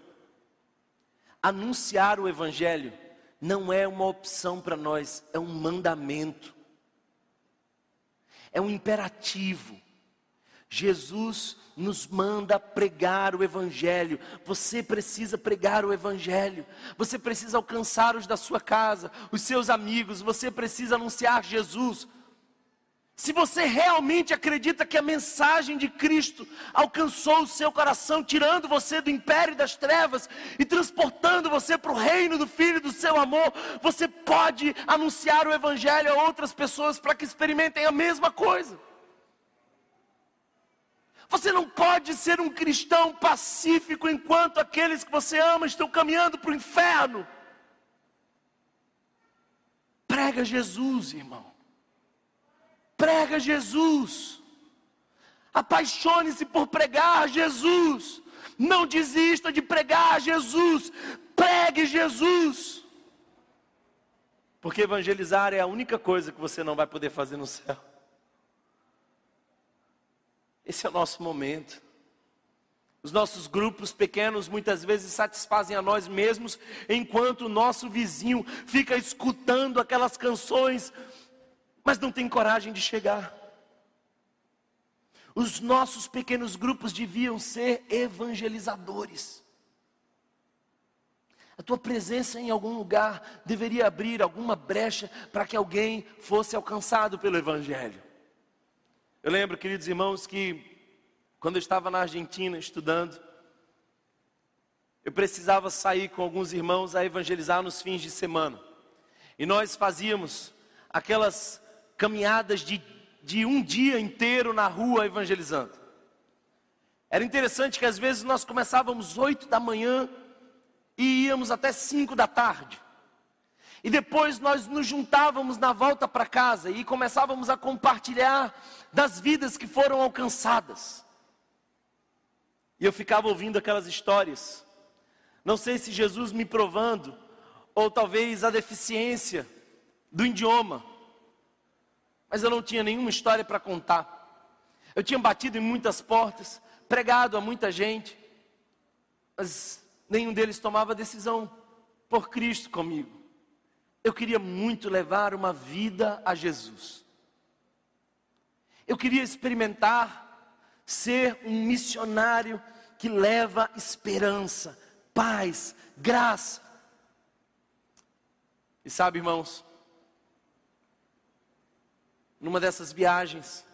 Anunciar o Evangelho não é uma opção para nós, é um mandamento, é um imperativo. Jesus nos manda pregar o Evangelho. Você precisa pregar o Evangelho. Você precisa alcançar os da sua casa, os seus amigos. Você precisa anunciar Jesus. Se você realmente acredita que a mensagem de Cristo alcançou o seu coração, tirando você do império das trevas e transportando você para o reino do Filho do seu amor, você pode anunciar o Evangelho a outras pessoas para que experimentem a mesma coisa. Você não pode ser um cristão pacífico enquanto aqueles que você ama estão caminhando para o inferno. Prega Jesus, irmão. Prega Jesus. Apaixone-se por pregar Jesus. Não desista de pregar Jesus. Pregue Jesus. Porque evangelizar é a única coisa que você não vai poder fazer no céu. Esse é o nosso momento. Os nossos grupos pequenos muitas vezes satisfazem a nós mesmos, enquanto o nosso vizinho fica escutando aquelas canções, mas não tem coragem de chegar. Os nossos pequenos grupos deviam ser evangelizadores. A tua presença em algum lugar deveria abrir alguma brecha para que alguém fosse alcançado pelo Evangelho. Eu lembro, queridos irmãos, que quando eu estava na Argentina estudando, eu precisava sair com alguns irmãos a evangelizar nos fins de semana. E nós fazíamos aquelas caminhadas de, de um dia inteiro na rua evangelizando. Era interessante que às vezes nós começávamos oito da manhã e íamos até cinco da tarde. E depois nós nos juntávamos na volta para casa e começávamos a compartilhar das vidas que foram alcançadas. E eu ficava ouvindo aquelas histórias. Não sei se Jesus me provando, ou talvez a deficiência do idioma. Mas eu não tinha nenhuma história para contar. Eu tinha batido em muitas portas, pregado a muita gente, mas nenhum deles tomava decisão por Cristo comigo eu queria muito levar uma vida a Jesus. Eu queria experimentar ser um missionário que leva esperança, paz, graça. E sabe, irmãos, numa dessas viagens,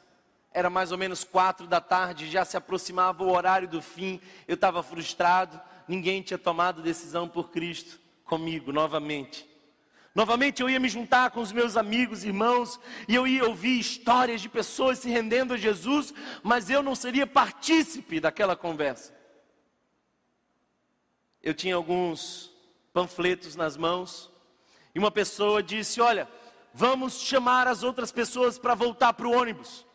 era mais ou menos quatro da tarde, já se aproximava o horário do fim, eu estava frustrado, ninguém tinha tomado decisão por Cristo comigo novamente. Novamente eu ia me juntar com os meus amigos, irmãos, e eu ia ouvir histórias de pessoas se rendendo a Jesus, mas eu não seria partícipe daquela conversa. Eu tinha alguns panfletos nas mãos, e uma pessoa disse: Olha, vamos chamar as outras pessoas para voltar para o ônibus.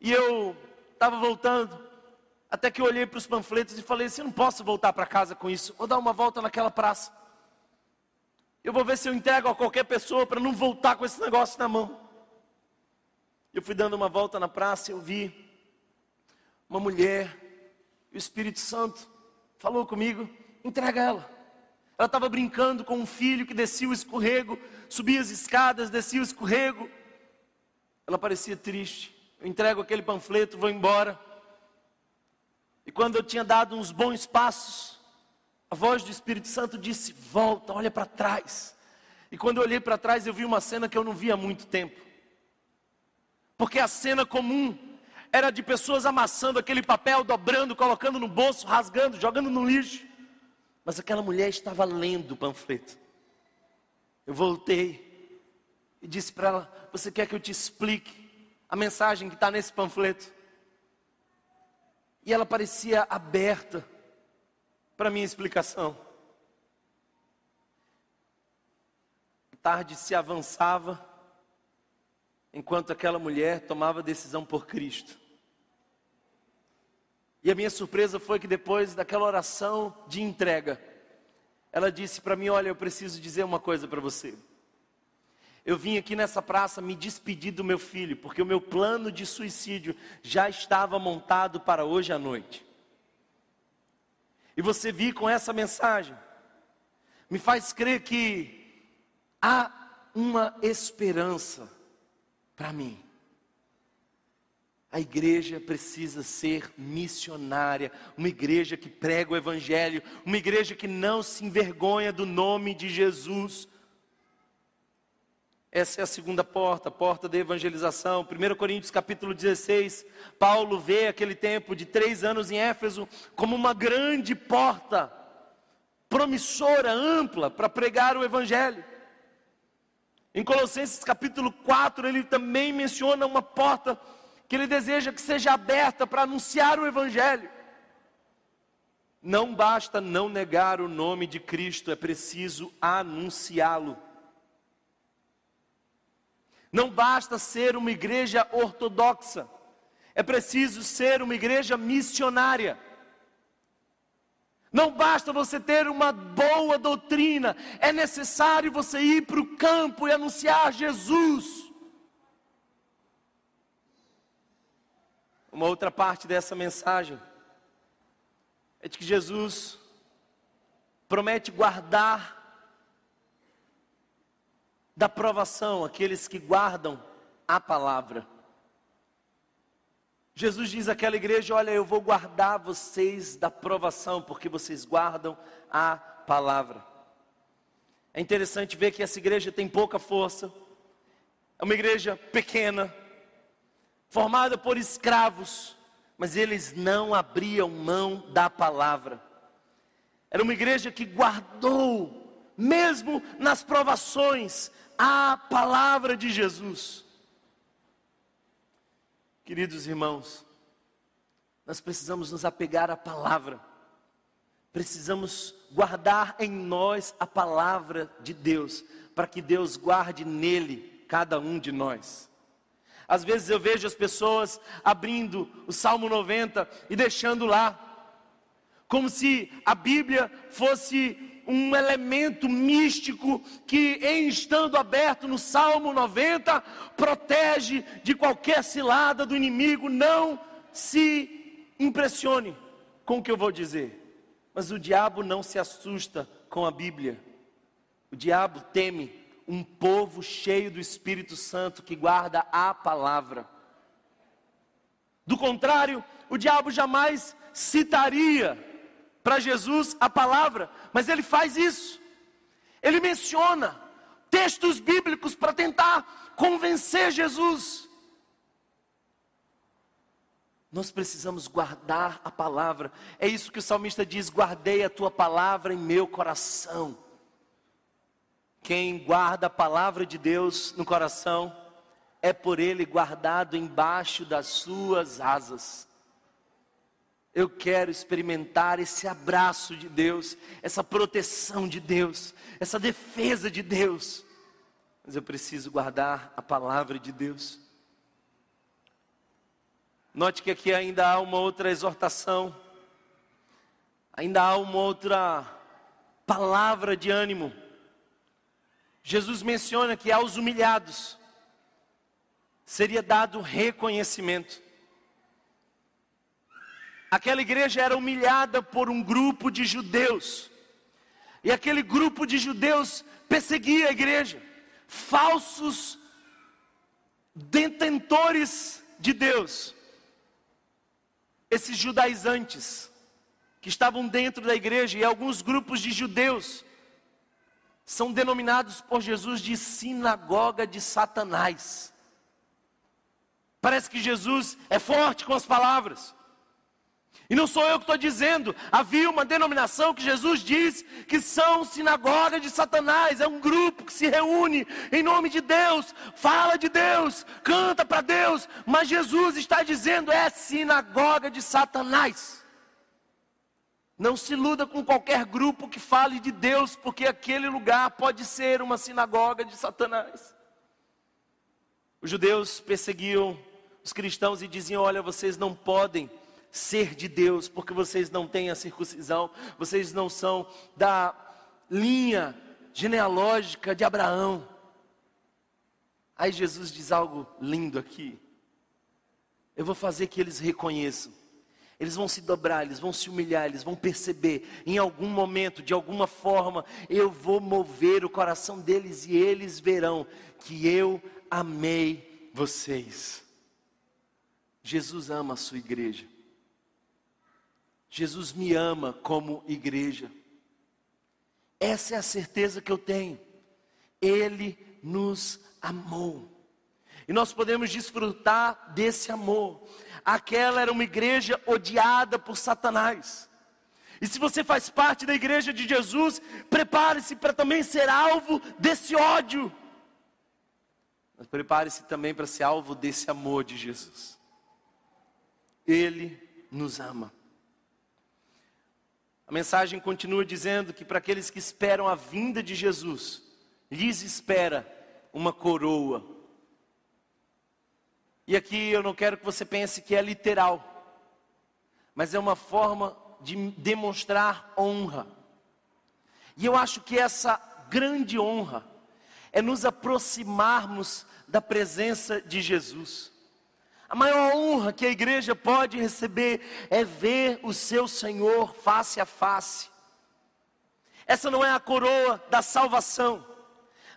E eu estava voltando, até que eu olhei para os panfletos e falei assim: não posso voltar para casa com isso, vou dar uma volta naquela praça. Eu vou ver se eu entrego a qualquer pessoa para não voltar com esse negócio na mão. Eu fui dando uma volta na praça e eu vi uma mulher, e o Espírito Santo falou comigo: entrega ela. Ela estava brincando com um filho que descia o escorrego, subia as escadas, descia o escorrego. Ela parecia triste. Eu entrego aquele panfleto, vou embora. E quando eu tinha dado uns bons passos, a voz do Espírito Santo disse: Volta, olha para trás. E quando eu olhei para trás, eu vi uma cena que eu não via há muito tempo. Porque a cena comum era de pessoas amassando aquele papel, dobrando, colocando no bolso, rasgando, jogando no lixo. Mas aquela mulher estava lendo o panfleto. Eu voltei e disse para ela: Você quer que eu te explique a mensagem que está nesse panfleto? E ela parecia aberta para minha explicação. A tarde se avançava enquanto aquela mulher tomava decisão por Cristo. E a minha surpresa foi que depois daquela oração de entrega, ela disse para mim: Olha, eu preciso dizer uma coisa para você. Eu vim aqui nessa praça me despedir do meu filho, porque o meu plano de suicídio já estava montado para hoje à noite. E você vir com essa mensagem, me faz crer que há uma esperança para mim. A igreja precisa ser missionária, uma igreja que prega o Evangelho, uma igreja que não se envergonha do nome de Jesus. Essa é a segunda porta, a porta da evangelização. 1 Coríntios capítulo 16, Paulo vê aquele tempo de três anos em Éfeso como uma grande porta, promissora, ampla, para pregar o Evangelho. Em Colossenses capítulo 4, ele também menciona uma porta que ele deseja que seja aberta para anunciar o Evangelho. Não basta não negar o nome de Cristo, é preciso anunciá-lo. Não basta ser uma igreja ortodoxa, é preciso ser uma igreja missionária. Não basta você ter uma boa doutrina, é necessário você ir para o campo e anunciar Jesus. Uma outra parte dessa mensagem é de que Jesus promete guardar da provação aqueles que guardam a palavra. Jesus diz àquela igreja: Olha, eu vou guardar vocês da provação, porque vocês guardam a palavra. É interessante ver que essa igreja tem pouca força, é uma igreja pequena, formada por escravos, mas eles não abriam mão da palavra. Era uma igreja que guardou, mesmo nas provações, a palavra de Jesus. Queridos irmãos, nós precisamos nos apegar à palavra, precisamos guardar em nós a palavra de Deus, para que Deus guarde nele cada um de nós. Às vezes eu vejo as pessoas abrindo o Salmo 90 e deixando lá, como se a Bíblia fosse um elemento místico que, em estando aberto no Salmo 90, protege de qualquer cilada do inimigo. Não se impressione com o que eu vou dizer, mas o diabo não se assusta com a Bíblia, o diabo teme um povo cheio do Espírito Santo que guarda a palavra. Do contrário, o diabo jamais citaria para Jesus a palavra, mas ele faz isso. Ele menciona textos bíblicos para tentar convencer Jesus. Nós precisamos guardar a palavra. É isso que o salmista diz: guardei a tua palavra em meu coração. Quem guarda a palavra de Deus no coração é por ele guardado embaixo das suas asas. Eu quero experimentar esse abraço de Deus, essa proteção de Deus, essa defesa de Deus. Mas eu preciso guardar a palavra de Deus. Note que aqui ainda há uma outra exortação, ainda há uma outra palavra de ânimo. Jesus menciona que aos humilhados seria dado reconhecimento. Aquela igreja era humilhada por um grupo de judeus, e aquele grupo de judeus perseguia a igreja, falsos detentores de Deus, esses judaizantes que estavam dentro da igreja e alguns grupos de judeus são denominados por Jesus de sinagoga de Satanás. Parece que Jesus é forte com as palavras. E não sou eu que estou dizendo, havia uma denominação que Jesus diz que são sinagoga de Satanás, é um grupo que se reúne em nome de Deus, fala de Deus, canta para Deus, mas Jesus está dizendo é sinagoga de Satanás. Não se iluda com qualquer grupo que fale de Deus, porque aquele lugar pode ser uma sinagoga de Satanás. Os judeus perseguiam os cristãos e diziam: Olha, vocês não podem ser de Deus, porque vocês não têm a circuncisão, vocês não são da linha genealógica de Abraão. Aí Jesus diz algo lindo aqui. Eu vou fazer que eles reconheçam. Eles vão se dobrar, eles vão se humilhar, eles vão perceber, em algum momento, de alguma forma, eu vou mover o coração deles e eles verão que eu amei vocês. Jesus ama a sua igreja. Jesus me ama como igreja. Essa é a certeza que eu tenho. Ele nos amou. E nós podemos desfrutar desse amor. Aquela era uma igreja odiada por Satanás. E se você faz parte da igreja de Jesus, prepare-se para também ser alvo desse ódio. Mas prepare-se também para ser alvo desse amor de Jesus. Ele nos ama. A mensagem continua dizendo que para aqueles que esperam a vinda de Jesus, lhes espera uma coroa. E aqui eu não quero que você pense que é literal, mas é uma forma de demonstrar honra. E eu acho que essa grande honra é nos aproximarmos da presença de Jesus. A maior honra que a igreja pode receber é ver o seu Senhor face a face. Essa não é a coroa da salvação,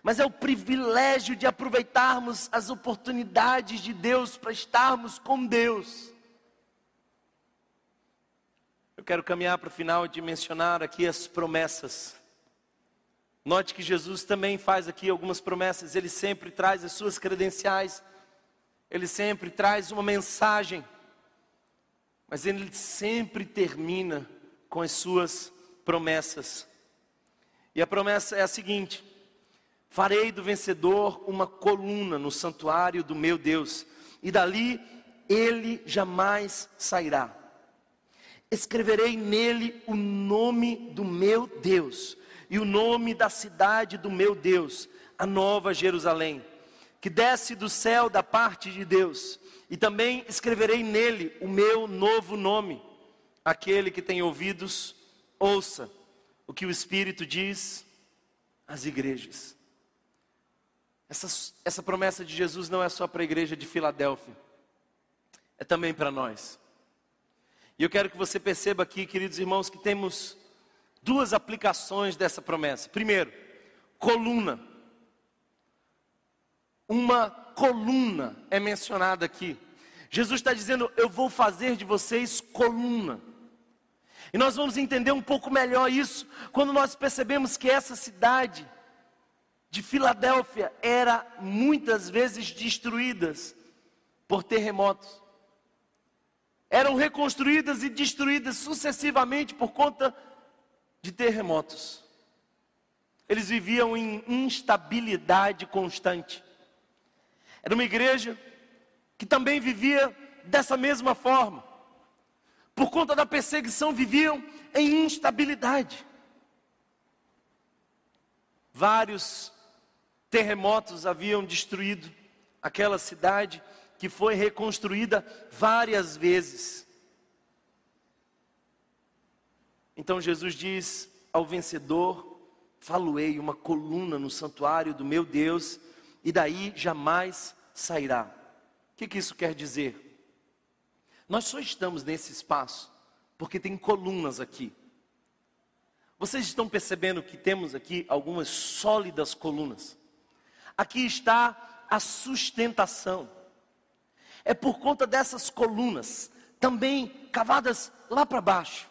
mas é o privilégio de aproveitarmos as oportunidades de Deus para estarmos com Deus. Eu quero caminhar para o final de mencionar aqui as promessas. Note que Jesus também faz aqui algumas promessas, ele sempre traz as suas credenciais ele sempre traz uma mensagem, mas ele sempre termina com as suas promessas. E a promessa é a seguinte: farei do vencedor uma coluna no santuário do meu Deus, e dali ele jamais sairá. Escreverei nele o nome do meu Deus e o nome da cidade do meu Deus, a nova Jerusalém que desce do céu da parte de Deus, e também escreverei nele o meu novo nome. Aquele que tem ouvidos, ouça o que o Espírito diz às igrejas. Essa, essa promessa de Jesus não é só para a igreja de Filadélfia, é também para nós. E eu quero que você perceba aqui, queridos irmãos, que temos duas aplicações dessa promessa. Primeiro, coluna uma coluna é mencionada aqui. Jesus está dizendo: Eu vou fazer de vocês coluna. E nós vamos entender um pouco melhor isso quando nós percebemos que essa cidade de Filadélfia era muitas vezes destruídas por terremotos. Eram reconstruídas e destruídas sucessivamente por conta de terremotos. Eles viviam em instabilidade constante. Era uma igreja que também vivia dessa mesma forma. Por conta da perseguição, viviam em instabilidade. Vários terremotos haviam destruído aquela cidade que foi reconstruída várias vezes. Então Jesus diz ao vencedor: Faloei uma coluna no santuário do meu Deus e daí jamais sairá. O que, que isso quer dizer? Nós só estamos nesse espaço porque tem colunas aqui. Vocês estão percebendo que temos aqui algumas sólidas colunas. Aqui está a sustentação. É por conta dessas colunas, também cavadas lá para baixo,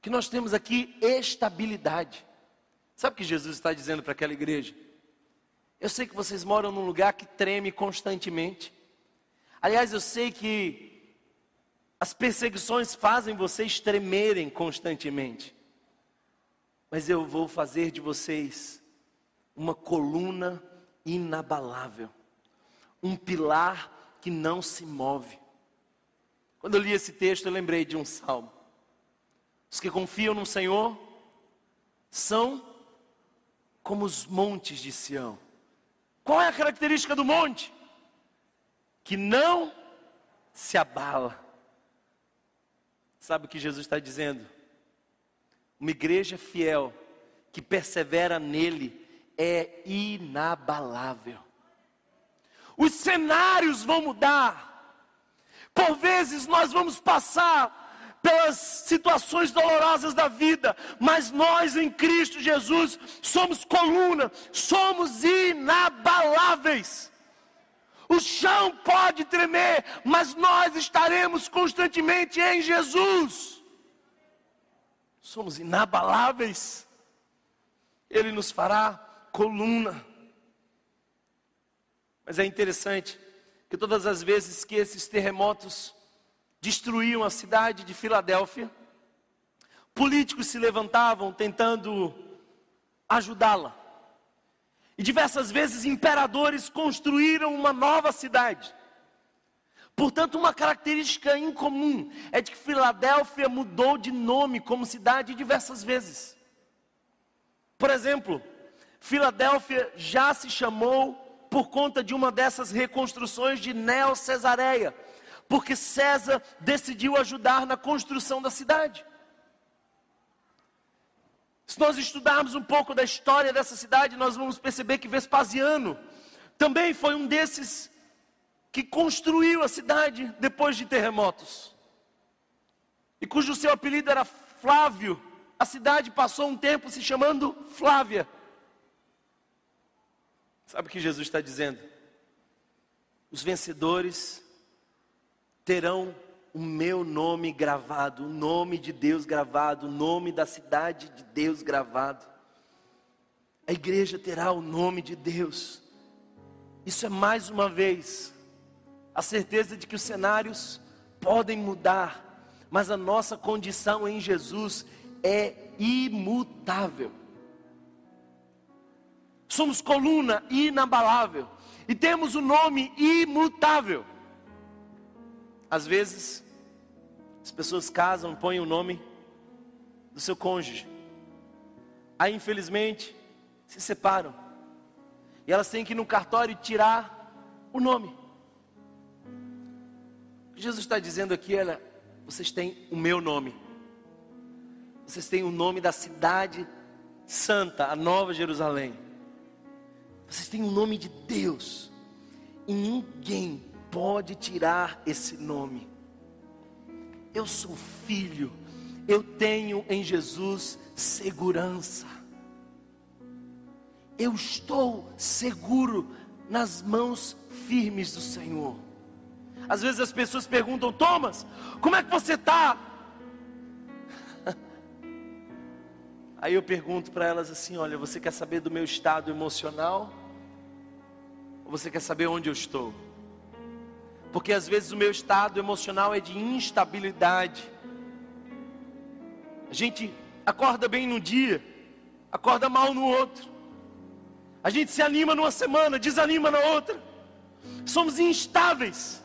que nós temos aqui estabilidade. Sabe o que Jesus está dizendo para aquela igreja? Eu sei que vocês moram num lugar que treme constantemente. Aliás, eu sei que As perseguições fazem vocês tremerem constantemente. Mas eu vou fazer de vocês uma coluna inabalável, um pilar que não se move. Quando eu li esse texto, eu lembrei de um salmo. Os que confiam no Senhor são como os montes de Sião. Qual é a característica do monte? Que não se abala. Sabe o que Jesus está dizendo? Uma igreja fiel que persevera nele é inabalável. Os cenários vão mudar. Por vezes nós vamos passar pelas situações dolorosas da vida, mas nós em Cristo Jesus somos coluna, somos inabaláveis. O chão pode tremer, mas nós estaremos constantemente em Jesus. Somos inabaláveis. Ele nos fará coluna. Mas é interessante que todas as vezes que esses terremotos destruíam a cidade de Filadélfia, políticos se levantavam tentando ajudá-la. E diversas vezes imperadores construíram uma nova cidade. Portanto, uma característica incomum é de que Filadélfia mudou de nome como cidade diversas vezes. Por exemplo, Filadélfia já se chamou por conta de uma dessas reconstruções de Neo Cesareia, porque César decidiu ajudar na construção da cidade. Se nós estudarmos um pouco da história dessa cidade, nós vamos perceber que Vespasiano também foi um desses que construiu a cidade depois de terremotos. E cujo seu apelido era Flávio. A cidade passou um tempo se chamando Flávia. Sabe o que Jesus está dizendo? Os vencedores terão o meu nome gravado, o nome de Deus gravado, o nome da cidade de Deus gravado. A igreja terá o nome de Deus. Isso é mais uma vez a certeza de que os cenários podem mudar, mas a nossa condição em Jesus é imutável. Somos coluna inabalável e temos o nome imutável. Às vezes, as pessoas casam, põem o nome do seu cônjuge. Aí, infelizmente, se separam. E elas têm que ir no cartório tirar o nome. Jesus está dizendo aqui, olha, vocês têm o meu nome. Vocês têm o nome da cidade santa, a Nova Jerusalém. Vocês têm o nome de Deus. E ninguém pode tirar esse nome. Eu sou filho, eu tenho em Jesus segurança. Eu estou seguro nas mãos firmes do Senhor. Às vezes as pessoas perguntam, Thomas, como é que você está? Aí eu pergunto para elas assim: olha, você quer saber do meu estado emocional? Ou você quer saber onde eu estou? Porque às vezes o meu estado emocional é de instabilidade. A gente acorda bem num dia, acorda mal no outro. A gente se anima numa semana, desanima na outra. Somos instáveis.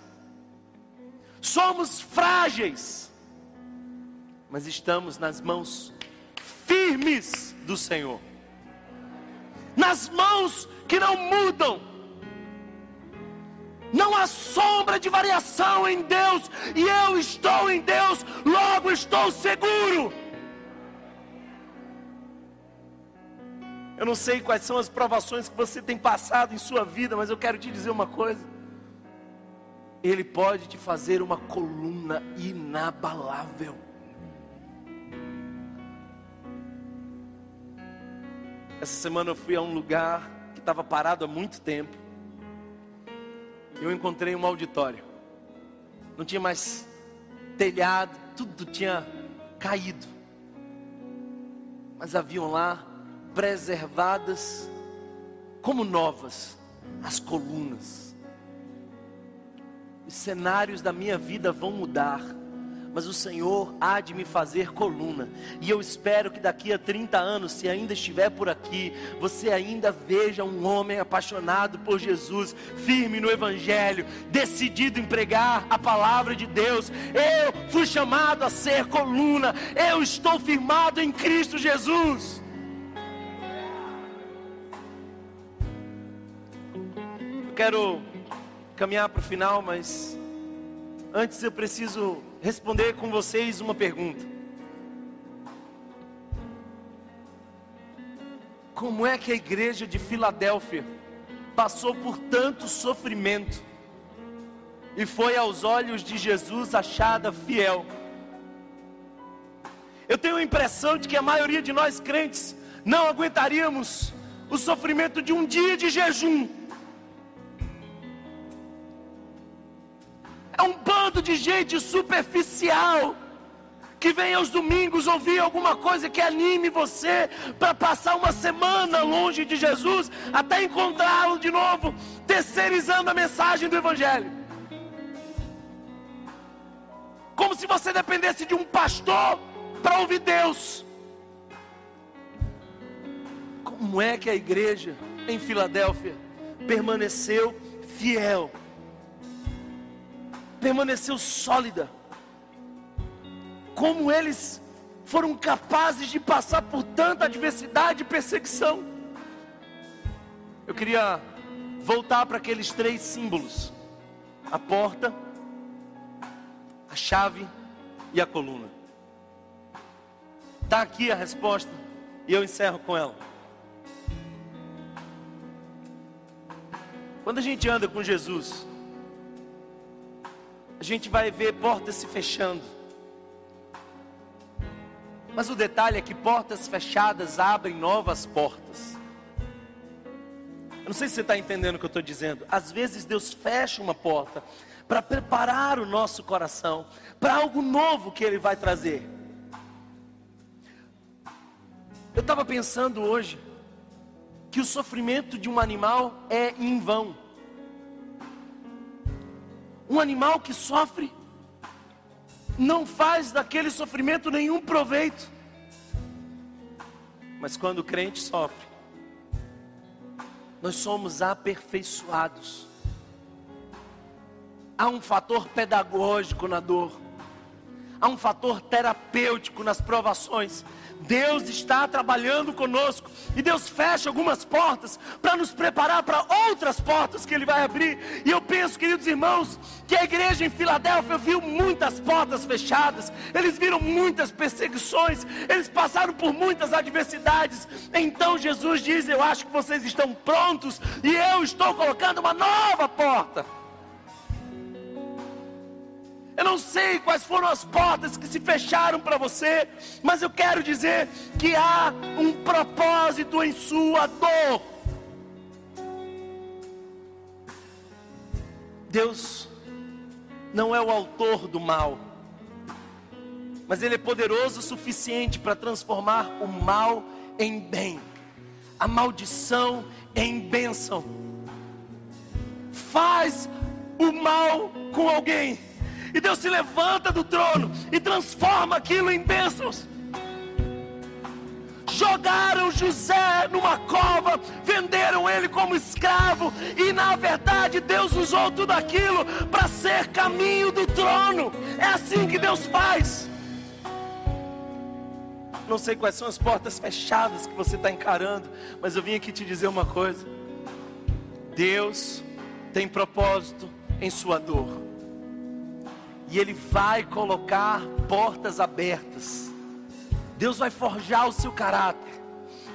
Somos frágeis. Mas estamos nas mãos firmes do Senhor. Nas mãos que não mudam não há sombra de variação em Deus, e eu estou em Deus, logo estou seguro. Eu não sei quais são as provações que você tem passado em sua vida, mas eu quero te dizer uma coisa. Ele pode te fazer uma coluna inabalável. Essa semana eu fui a um lugar que estava parado há muito tempo eu encontrei um auditório. Não tinha mais telhado, tudo tinha caído. Mas haviam lá preservadas como novas as colunas. Os cenários da minha vida vão mudar, mas o Senhor há de me fazer coluna. E eu espero que daqui a 30 anos, se ainda estiver por aqui, você ainda veja um homem apaixonado por Jesus, firme no Evangelho, decidido em pregar a palavra de Deus. Eu fui chamado a ser coluna, eu estou firmado em Cristo Jesus. Eu quero caminhar para o final, mas antes eu preciso responder com vocês uma pergunta. Como é que a igreja de Filadélfia passou por tanto sofrimento e foi aos olhos de Jesus achada fiel? Eu tenho a impressão de que a maioria de nós crentes não aguentaríamos o sofrimento de um dia de jejum um bando de gente superficial que vem aos domingos ouvir alguma coisa que anime você para passar uma semana longe de Jesus até encontrá-lo de novo, terceirizando a mensagem do Evangelho. Como se você dependesse de um pastor para ouvir Deus. Como é que a igreja em Filadélfia permaneceu fiel? Permaneceu sólida. Como eles foram capazes de passar por tanta adversidade e perseguição. Eu queria voltar para aqueles três símbolos: a porta, a chave e a coluna. Está aqui a resposta e eu encerro com ela. Quando a gente anda com Jesus, a gente vai ver portas se fechando. Mas o detalhe é que portas fechadas abrem novas portas. Eu não sei se você está entendendo o que eu estou dizendo. Às vezes Deus fecha uma porta para preparar o nosso coração para algo novo que Ele vai trazer. Eu estava pensando hoje que o sofrimento de um animal é em vão. Um animal que sofre não faz daquele sofrimento nenhum proveito. Mas quando o crente sofre, nós somos aperfeiçoados. Há um fator pedagógico na dor, há um fator terapêutico nas provações. Deus está trabalhando conosco e Deus fecha algumas portas para nos preparar para outras portas que Ele vai abrir. E eu penso, queridos irmãos, que a igreja em Filadélfia viu muitas portas fechadas, eles viram muitas perseguições, eles passaram por muitas adversidades. Então Jesus diz: Eu acho que vocês estão prontos e eu estou colocando uma nova porta. Eu não sei quais foram as portas que se fecharam para você, mas eu quero dizer que há um propósito em sua dor. Deus não é o autor do mal, mas Ele é poderoso o suficiente para transformar o mal em bem, a maldição em bênção. Faz o mal com alguém e Deus se levanta do trono e transforma aquilo em bênçãos. Jogaram José numa cova, venderam ele como escravo, e na verdade Deus usou tudo aquilo para ser caminho do trono. É assim que Deus faz. Não sei quais são as portas fechadas que você está encarando, mas eu vim aqui te dizer uma coisa: Deus tem propósito em sua dor e Ele vai colocar portas abertas. Deus vai forjar o seu caráter.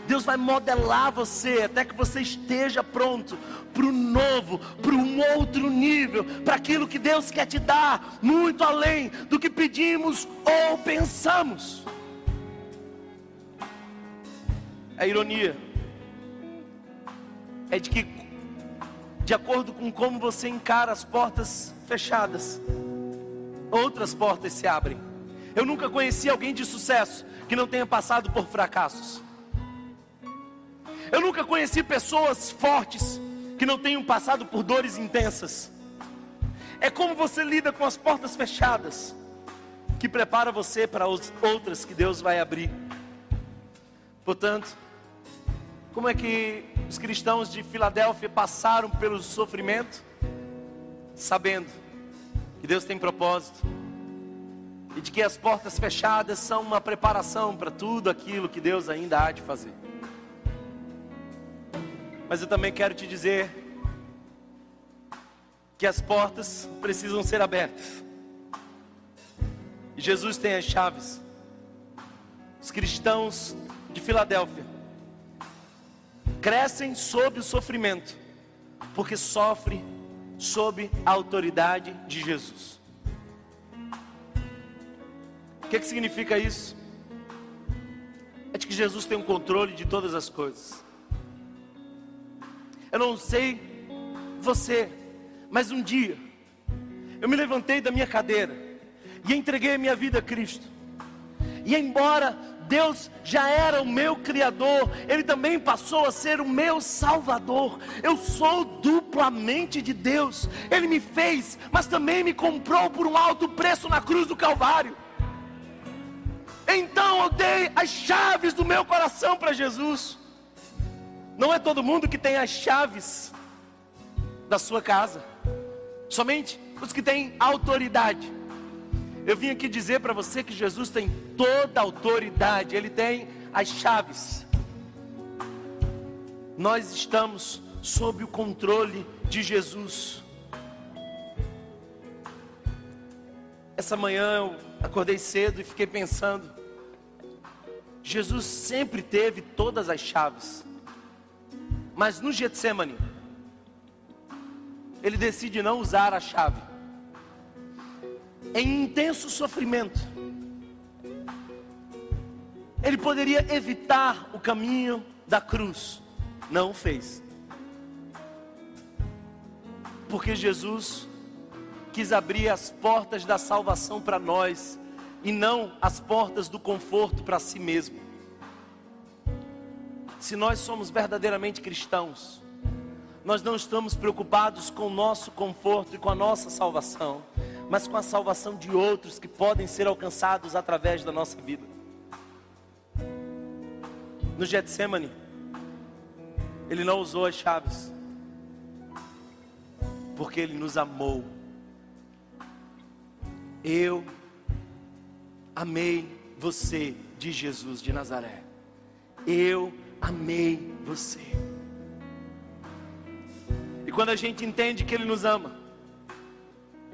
Deus vai modelar você até que você esteja pronto para o novo, para um outro nível, para aquilo que Deus quer te dar, muito além do que pedimos ou pensamos. A ironia é de que, de acordo com como você encara as portas fechadas, outras portas se abrem. Eu nunca conheci alguém de sucesso que não tenha passado por fracassos. Eu nunca conheci pessoas fortes que não tenham passado por dores intensas. É como você lida com as portas fechadas. que prepara você para as outras que Deus vai abrir. Portanto, como é que os cristãos de Filadélfia passaram pelo sofrimento? Sabendo Deus tem propósito e de que as portas fechadas são uma preparação para tudo aquilo que Deus ainda há de fazer. Mas eu também quero te dizer que as portas precisam ser abertas. E Jesus tem as chaves. Os cristãos de Filadélfia crescem sob o sofrimento, porque sofrem sob a autoridade de Jesus. O que, que significa isso? É de que Jesus tem o um controle de todas as coisas. Eu não sei você, mas um dia eu me levantei da minha cadeira e entreguei a minha vida a Cristo. E embora Deus já era o meu Criador, Ele também passou a ser o meu Salvador. Eu sou duplamente de Deus. Ele me fez, mas também me comprou por um alto preço na cruz do Calvário. Então eu dei as chaves do meu coração para Jesus. Não é todo mundo que tem as chaves da sua casa, somente os que têm autoridade. Eu vim aqui dizer para você que Jesus tem toda a autoridade, Ele tem as chaves. Nós estamos sob o controle de Jesus. Essa manhã eu acordei cedo e fiquei pensando: Jesus sempre teve todas as chaves. Mas no Getsemane, ele decide não usar a chave. Em intenso sofrimento, ele poderia evitar o caminho da cruz, não fez. Porque Jesus quis abrir as portas da salvação para nós e não as portas do conforto para si mesmo se nós somos verdadeiramente cristãos, nós não estamos preocupados com o nosso conforto e com a nossa salvação, mas com a salvação de outros que podem ser alcançados através da nossa vida. No Getsemane, ele não usou as chaves, porque ele nos amou. Eu amei você, de Jesus de Nazaré. Eu amei você. E quando a gente entende que Ele nos ama,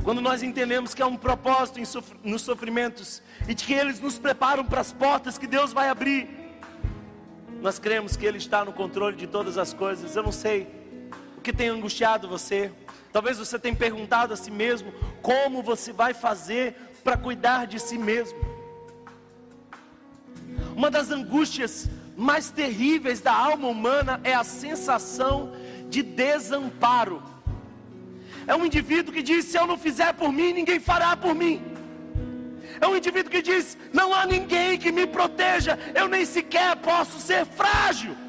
quando nós entendemos que há um propósito nos sofrimentos e de que eles nos preparam para as portas que Deus vai abrir, nós cremos que Ele está no controle de todas as coisas. Eu não sei o que tem angustiado você. Talvez você tenha perguntado a si mesmo como você vai fazer para cuidar de si mesmo. Uma das angústias mais terríveis da alma humana é a sensação de desamparo. É um indivíduo que diz: se eu não fizer por mim, ninguém fará por mim. É um indivíduo que diz: não há ninguém que me proteja, eu nem sequer posso ser frágil.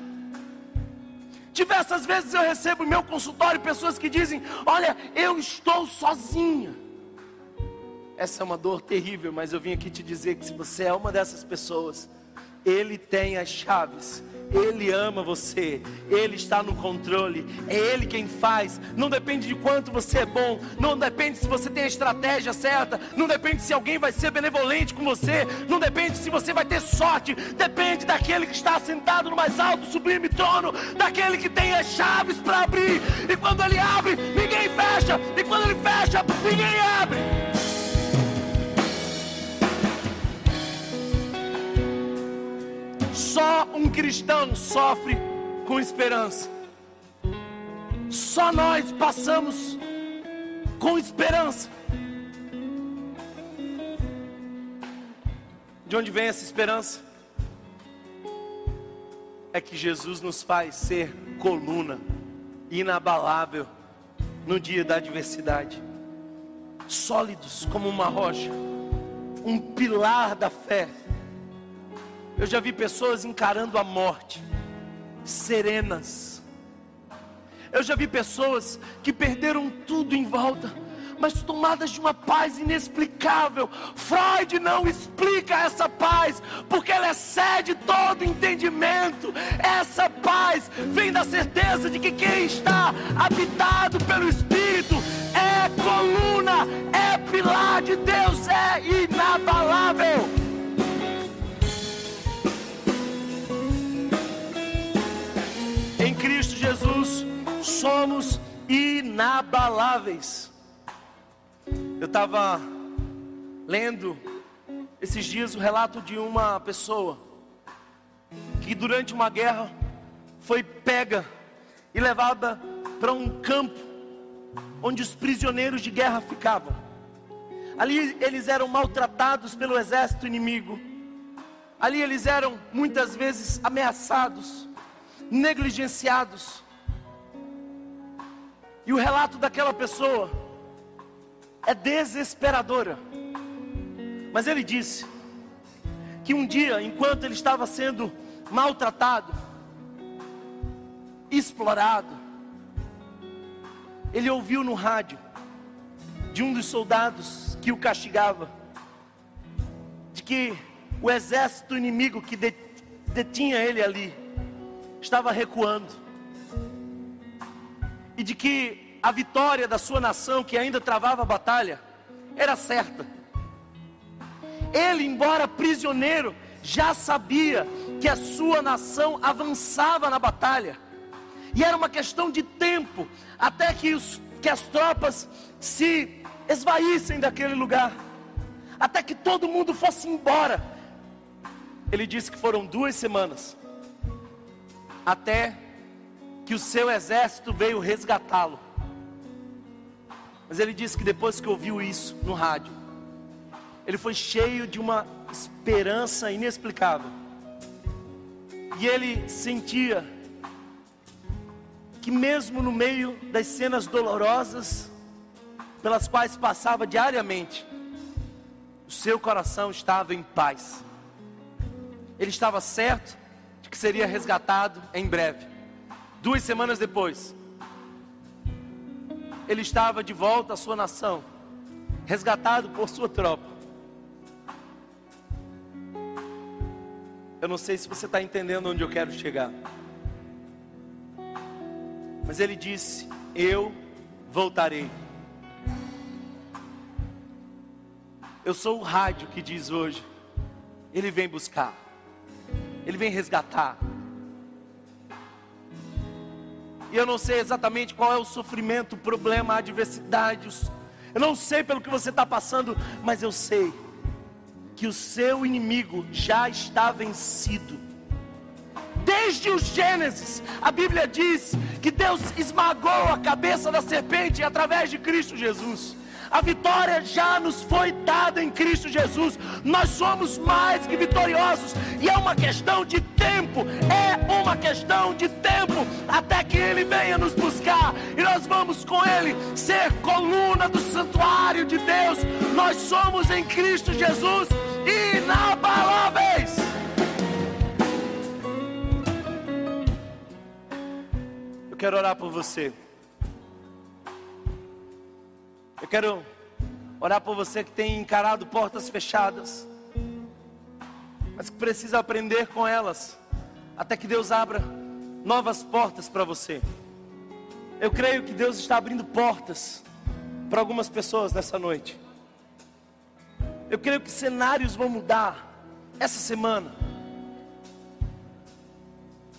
Diversas vezes eu recebo no meu consultório pessoas que dizem: Olha, eu estou sozinha. Essa é uma dor terrível, mas eu vim aqui te dizer que se você é uma dessas pessoas, ele tem as chaves. Ele ama você, Ele está no controle, é Ele quem faz. Não depende de quanto você é bom, não depende se você tem a estratégia certa, não depende se alguém vai ser benevolente com você, não depende se você vai ter sorte, depende daquele que está sentado no mais alto, sublime trono, daquele que tem as chaves para abrir. E quando Ele abre, ninguém fecha, e quando Ele fecha, ninguém abre. Só um cristão sofre com esperança. Só nós passamos com esperança. De onde vem essa esperança? É que Jesus nos faz ser coluna inabalável no dia da adversidade, sólidos como uma rocha, um pilar da fé eu já vi pessoas encarando a morte, serenas. Eu já vi pessoas que perderam tudo em volta, mas tomadas de uma paz inexplicável. Freud não explica essa paz, porque ela excede todo entendimento. Essa paz vem da certeza de que quem está habitado pelo Espírito é coluna, é pilar de Deus, é inabalável. Somos inabaláveis. Eu estava lendo esses dias o relato de uma pessoa que durante uma guerra foi pega e levada para um campo onde os prisioneiros de guerra ficavam. Ali eles eram maltratados pelo exército inimigo. Ali eles eram muitas vezes ameaçados, negligenciados. E o relato daquela pessoa é desesperadora. Mas ele disse que um dia, enquanto ele estava sendo maltratado, explorado, ele ouviu no rádio de um dos soldados que o castigava, de que o exército inimigo que detinha ele ali estava recuando e de que a vitória da sua nação, que ainda travava a batalha, era certa. Ele, embora prisioneiro, já sabia que a sua nação avançava na batalha, e era uma questão de tempo até que, os, que as tropas se esvaíssem daquele lugar, até que todo mundo fosse embora. Ele disse que foram duas semanas, até que o seu exército veio resgatá-lo. Mas ele disse que depois que ouviu isso no rádio, ele foi cheio de uma esperança inexplicável. E ele sentia que, mesmo no meio das cenas dolorosas pelas quais passava diariamente, o seu coração estava em paz. Ele estava certo de que seria resgatado em breve. Duas semanas depois, ele estava de volta à sua nação, resgatado por sua tropa. Eu não sei se você está entendendo onde eu quero chegar. Mas ele disse: Eu voltarei. Eu sou o rádio que diz hoje: Ele vem buscar, Ele vem resgatar. E eu não sei exatamente qual é o sofrimento, o problema, a adversidade. Eu não sei pelo que você está passando, mas eu sei que o seu inimigo já está vencido. Desde o Gênesis, a Bíblia diz que Deus esmagou a cabeça da serpente através de Cristo Jesus. A vitória já nos foi dada em Cristo Jesus. Nós somos mais que vitoriosos. E é uma questão de tempo. É uma questão de tempo até que Ele venha nos buscar. E nós vamos com Ele ser coluna do santuário de Deus. Nós somos em Cristo Jesus inabaláveis. Eu quero orar por você. Eu quero orar por você que tem encarado portas fechadas, mas que precisa aprender com elas, até que Deus abra novas portas para você. Eu creio que Deus está abrindo portas para algumas pessoas nessa noite. Eu creio que cenários vão mudar essa semana.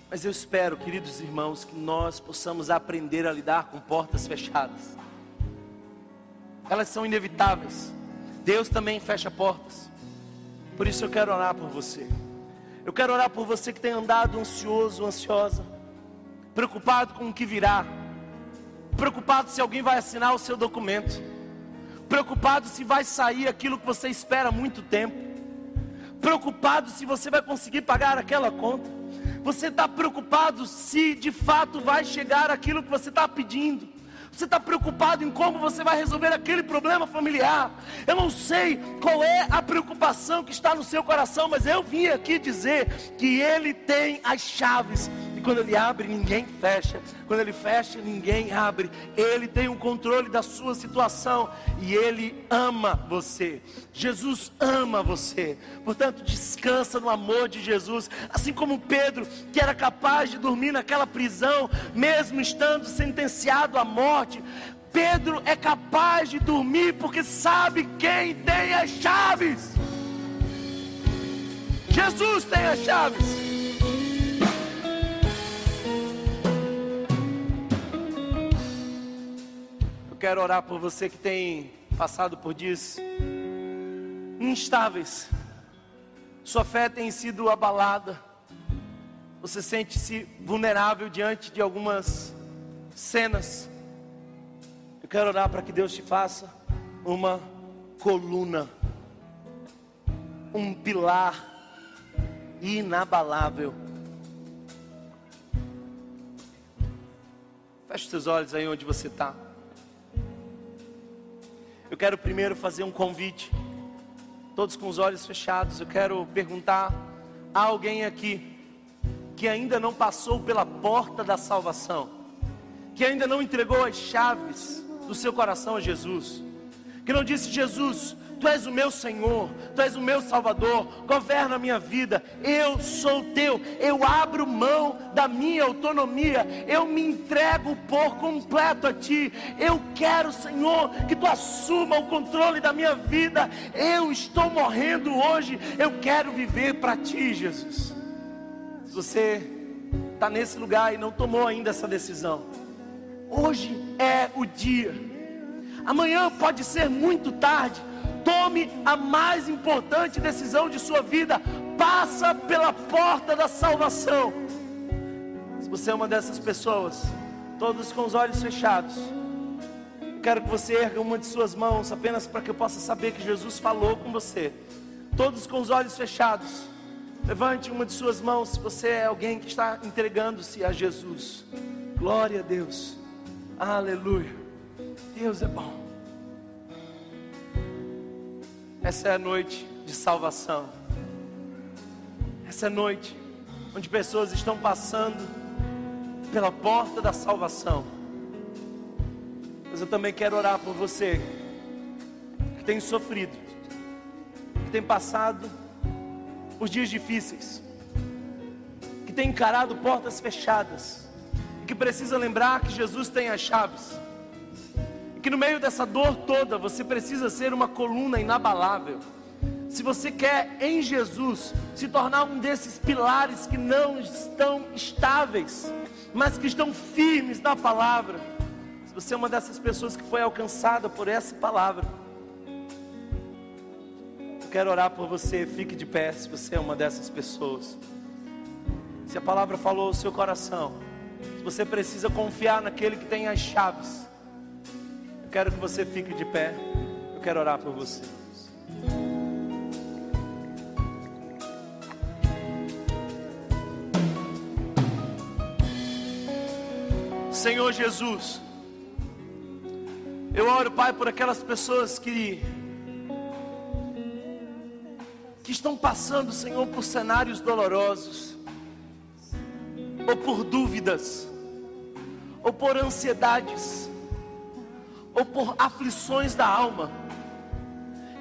Mas eu espero, queridos irmãos, que nós possamos aprender a lidar com portas fechadas elas são inevitáveis. Deus também fecha portas. Por isso eu quero orar por você. Eu quero orar por você que tem andado ansioso, ansiosa, preocupado com o que virá, preocupado se alguém vai assinar o seu documento, preocupado se vai sair aquilo que você espera há muito tempo, preocupado se você vai conseguir pagar aquela conta, você está preocupado se de fato vai chegar aquilo que você está pedindo. Você está preocupado em como você vai resolver aquele problema familiar. Eu não sei qual é a preocupação que está no seu coração, mas eu vim aqui dizer que Ele tem as chaves Quando Ele abre, ninguém fecha. Quando Ele fecha, ninguém abre. Ele tem o controle da sua situação e Ele ama você. Jesus ama você. Portanto, descansa no amor de Jesus. Assim como Pedro, que era capaz de dormir naquela prisão, mesmo estando sentenciado à morte. Pedro é capaz de dormir porque sabe quem tem as chaves. Jesus tem as chaves. Eu quero orar por você que tem passado por dias instáveis. Sua fé tem sido abalada. Você sente-se vulnerável diante de algumas cenas. Eu quero orar para que Deus te faça uma coluna, um pilar inabalável. Feche seus olhos aí onde você está. Eu quero primeiro fazer um convite, todos com os olhos fechados. Eu quero perguntar a alguém aqui que ainda não passou pela porta da salvação, que ainda não entregou as chaves do seu coração a Jesus, que não disse: Jesus, Tu és o meu Senhor, Tu és o meu Salvador, governa a minha vida, eu sou teu, eu abro mão da minha autonomia, eu me entrego por completo a Ti, eu quero, Senhor, que Tu assuma o controle da minha vida, eu estou morrendo hoje, eu quero viver para Ti, Jesus. Se você está nesse lugar e não tomou ainda essa decisão, hoje é o dia, amanhã pode ser muito tarde, Tome a mais importante decisão de sua vida. Passa pela porta da salvação. Se você é uma dessas pessoas, todos com os olhos fechados, quero que você erga uma de suas mãos, apenas para que eu possa saber que Jesus falou com você. Todos com os olhos fechados, levante uma de suas mãos se você é alguém que está entregando-se a Jesus. Glória a Deus, aleluia. Deus é bom. Essa é a noite de salvação. Essa é a noite onde pessoas estão passando pela porta da salvação. Mas eu também quero orar por você que tem sofrido, que tem passado por dias difíceis, que tem encarado portas fechadas, e que precisa lembrar que Jesus tem as chaves que no meio dessa dor toda você precisa ser uma coluna inabalável. Se você quer em Jesus se tornar um desses pilares que não estão estáveis, mas que estão firmes na palavra, se você é uma dessas pessoas que foi alcançada por essa palavra, eu quero orar por você, fique de pé se você é uma dessas pessoas. Se a palavra falou o seu coração, se você precisa confiar naquele que tem as chaves, quero que você fique de pé. Eu quero orar por você. Senhor Jesus, eu oro, Pai, por aquelas pessoas que que estão passando, Senhor, por cenários dolorosos, ou por dúvidas, ou por ansiedades ou por aflições da alma.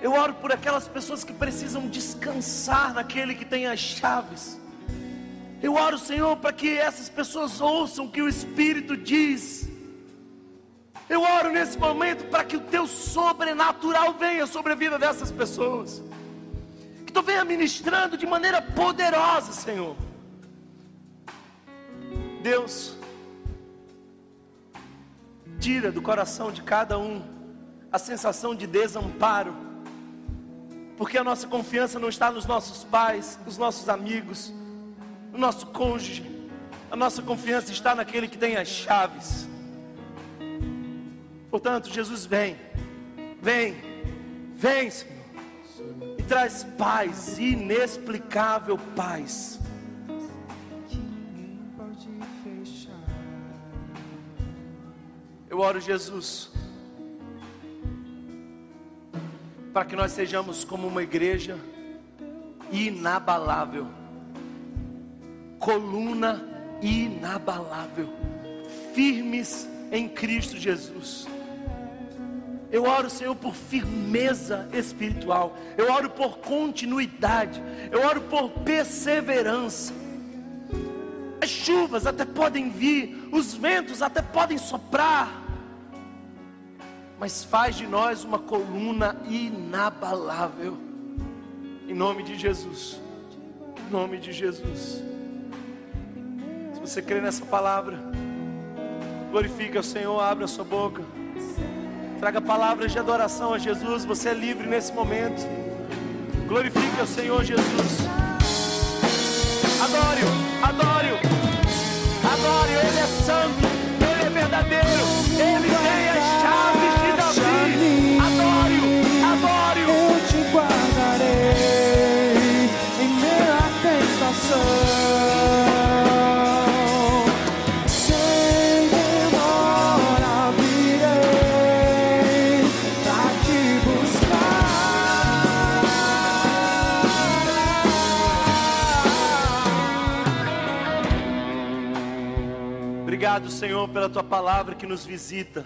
Eu oro por aquelas pessoas que precisam descansar naquele que tem as chaves. Eu oro, Senhor, para que essas pessoas ouçam o que o Espírito diz. Eu oro nesse momento para que o teu sobrenatural venha sobre a vida dessas pessoas. Que tu venha ministrando de maneira poderosa, Senhor. Deus, tira do coração de cada um a sensação de desamparo, porque a nossa confiança não está nos nossos pais, nos nossos amigos, no nosso cônjuge, a nossa confiança está naquele que tem as chaves. Portanto, Jesus vem, vem, vem, Senhor, e traz paz, inexplicável paz Eu oro, Jesus, para que nós sejamos como uma igreja inabalável, coluna inabalável, firmes em Cristo Jesus. Eu oro, Senhor, por firmeza espiritual. Eu oro por continuidade. Eu oro por perseverança. As chuvas até podem vir, os ventos até podem soprar, mas faz de nós uma coluna inabalável. Em nome de Jesus. Em nome de Jesus. Se você crê nessa palavra, glorifique o Senhor, abra a sua boca. Traga palavras de adoração a Jesus. Você é livre nesse momento. Glorifique o Senhor Jesus. Adore-o, adore-o, adore, Ele é santo, Ele é verdadeiro, Ele tem as chaves Senhor, pela tua palavra que nos visita,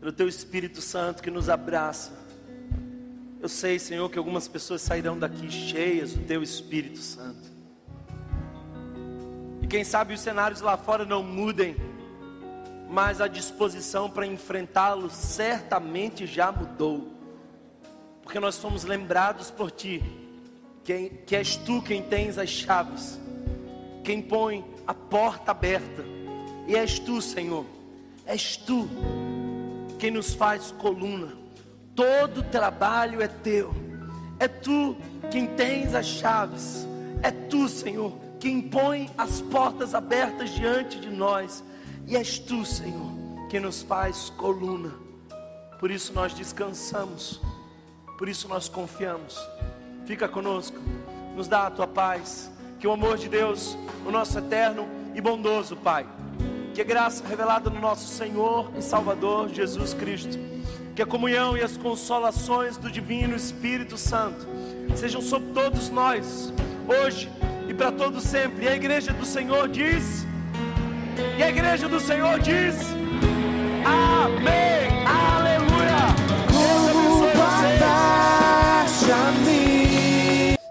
pelo teu Espírito Santo que nos abraça. Eu sei, Senhor, que algumas pessoas sairão daqui cheias do teu Espírito Santo. E quem sabe os cenários lá fora não mudem, mas a disposição para enfrentá-los certamente já mudou. Porque nós fomos lembrados por ti, que és tu quem tens as chaves, quem põe a porta aberta. E és tu, Senhor, és tu quem nos faz coluna. Todo trabalho é teu. É tu quem tens as chaves. É tu, Senhor, quem põe as portas abertas diante de nós. E és tu, Senhor, quem nos faz coluna. Por isso nós descansamos. Por isso nós confiamos. Fica conosco. Nos dá a tua paz. Que o amor de Deus, o nosso eterno e bondoso Pai, que a graça revelada no nosso Senhor e Salvador Jesus Cristo, que a comunhão e as consolações do Divino Espírito Santo sejam sobre todos nós, hoje e para todos sempre. E a igreja do Senhor diz: E a igreja do Senhor diz: Amém, Aleluia. Deus abençoe vocês.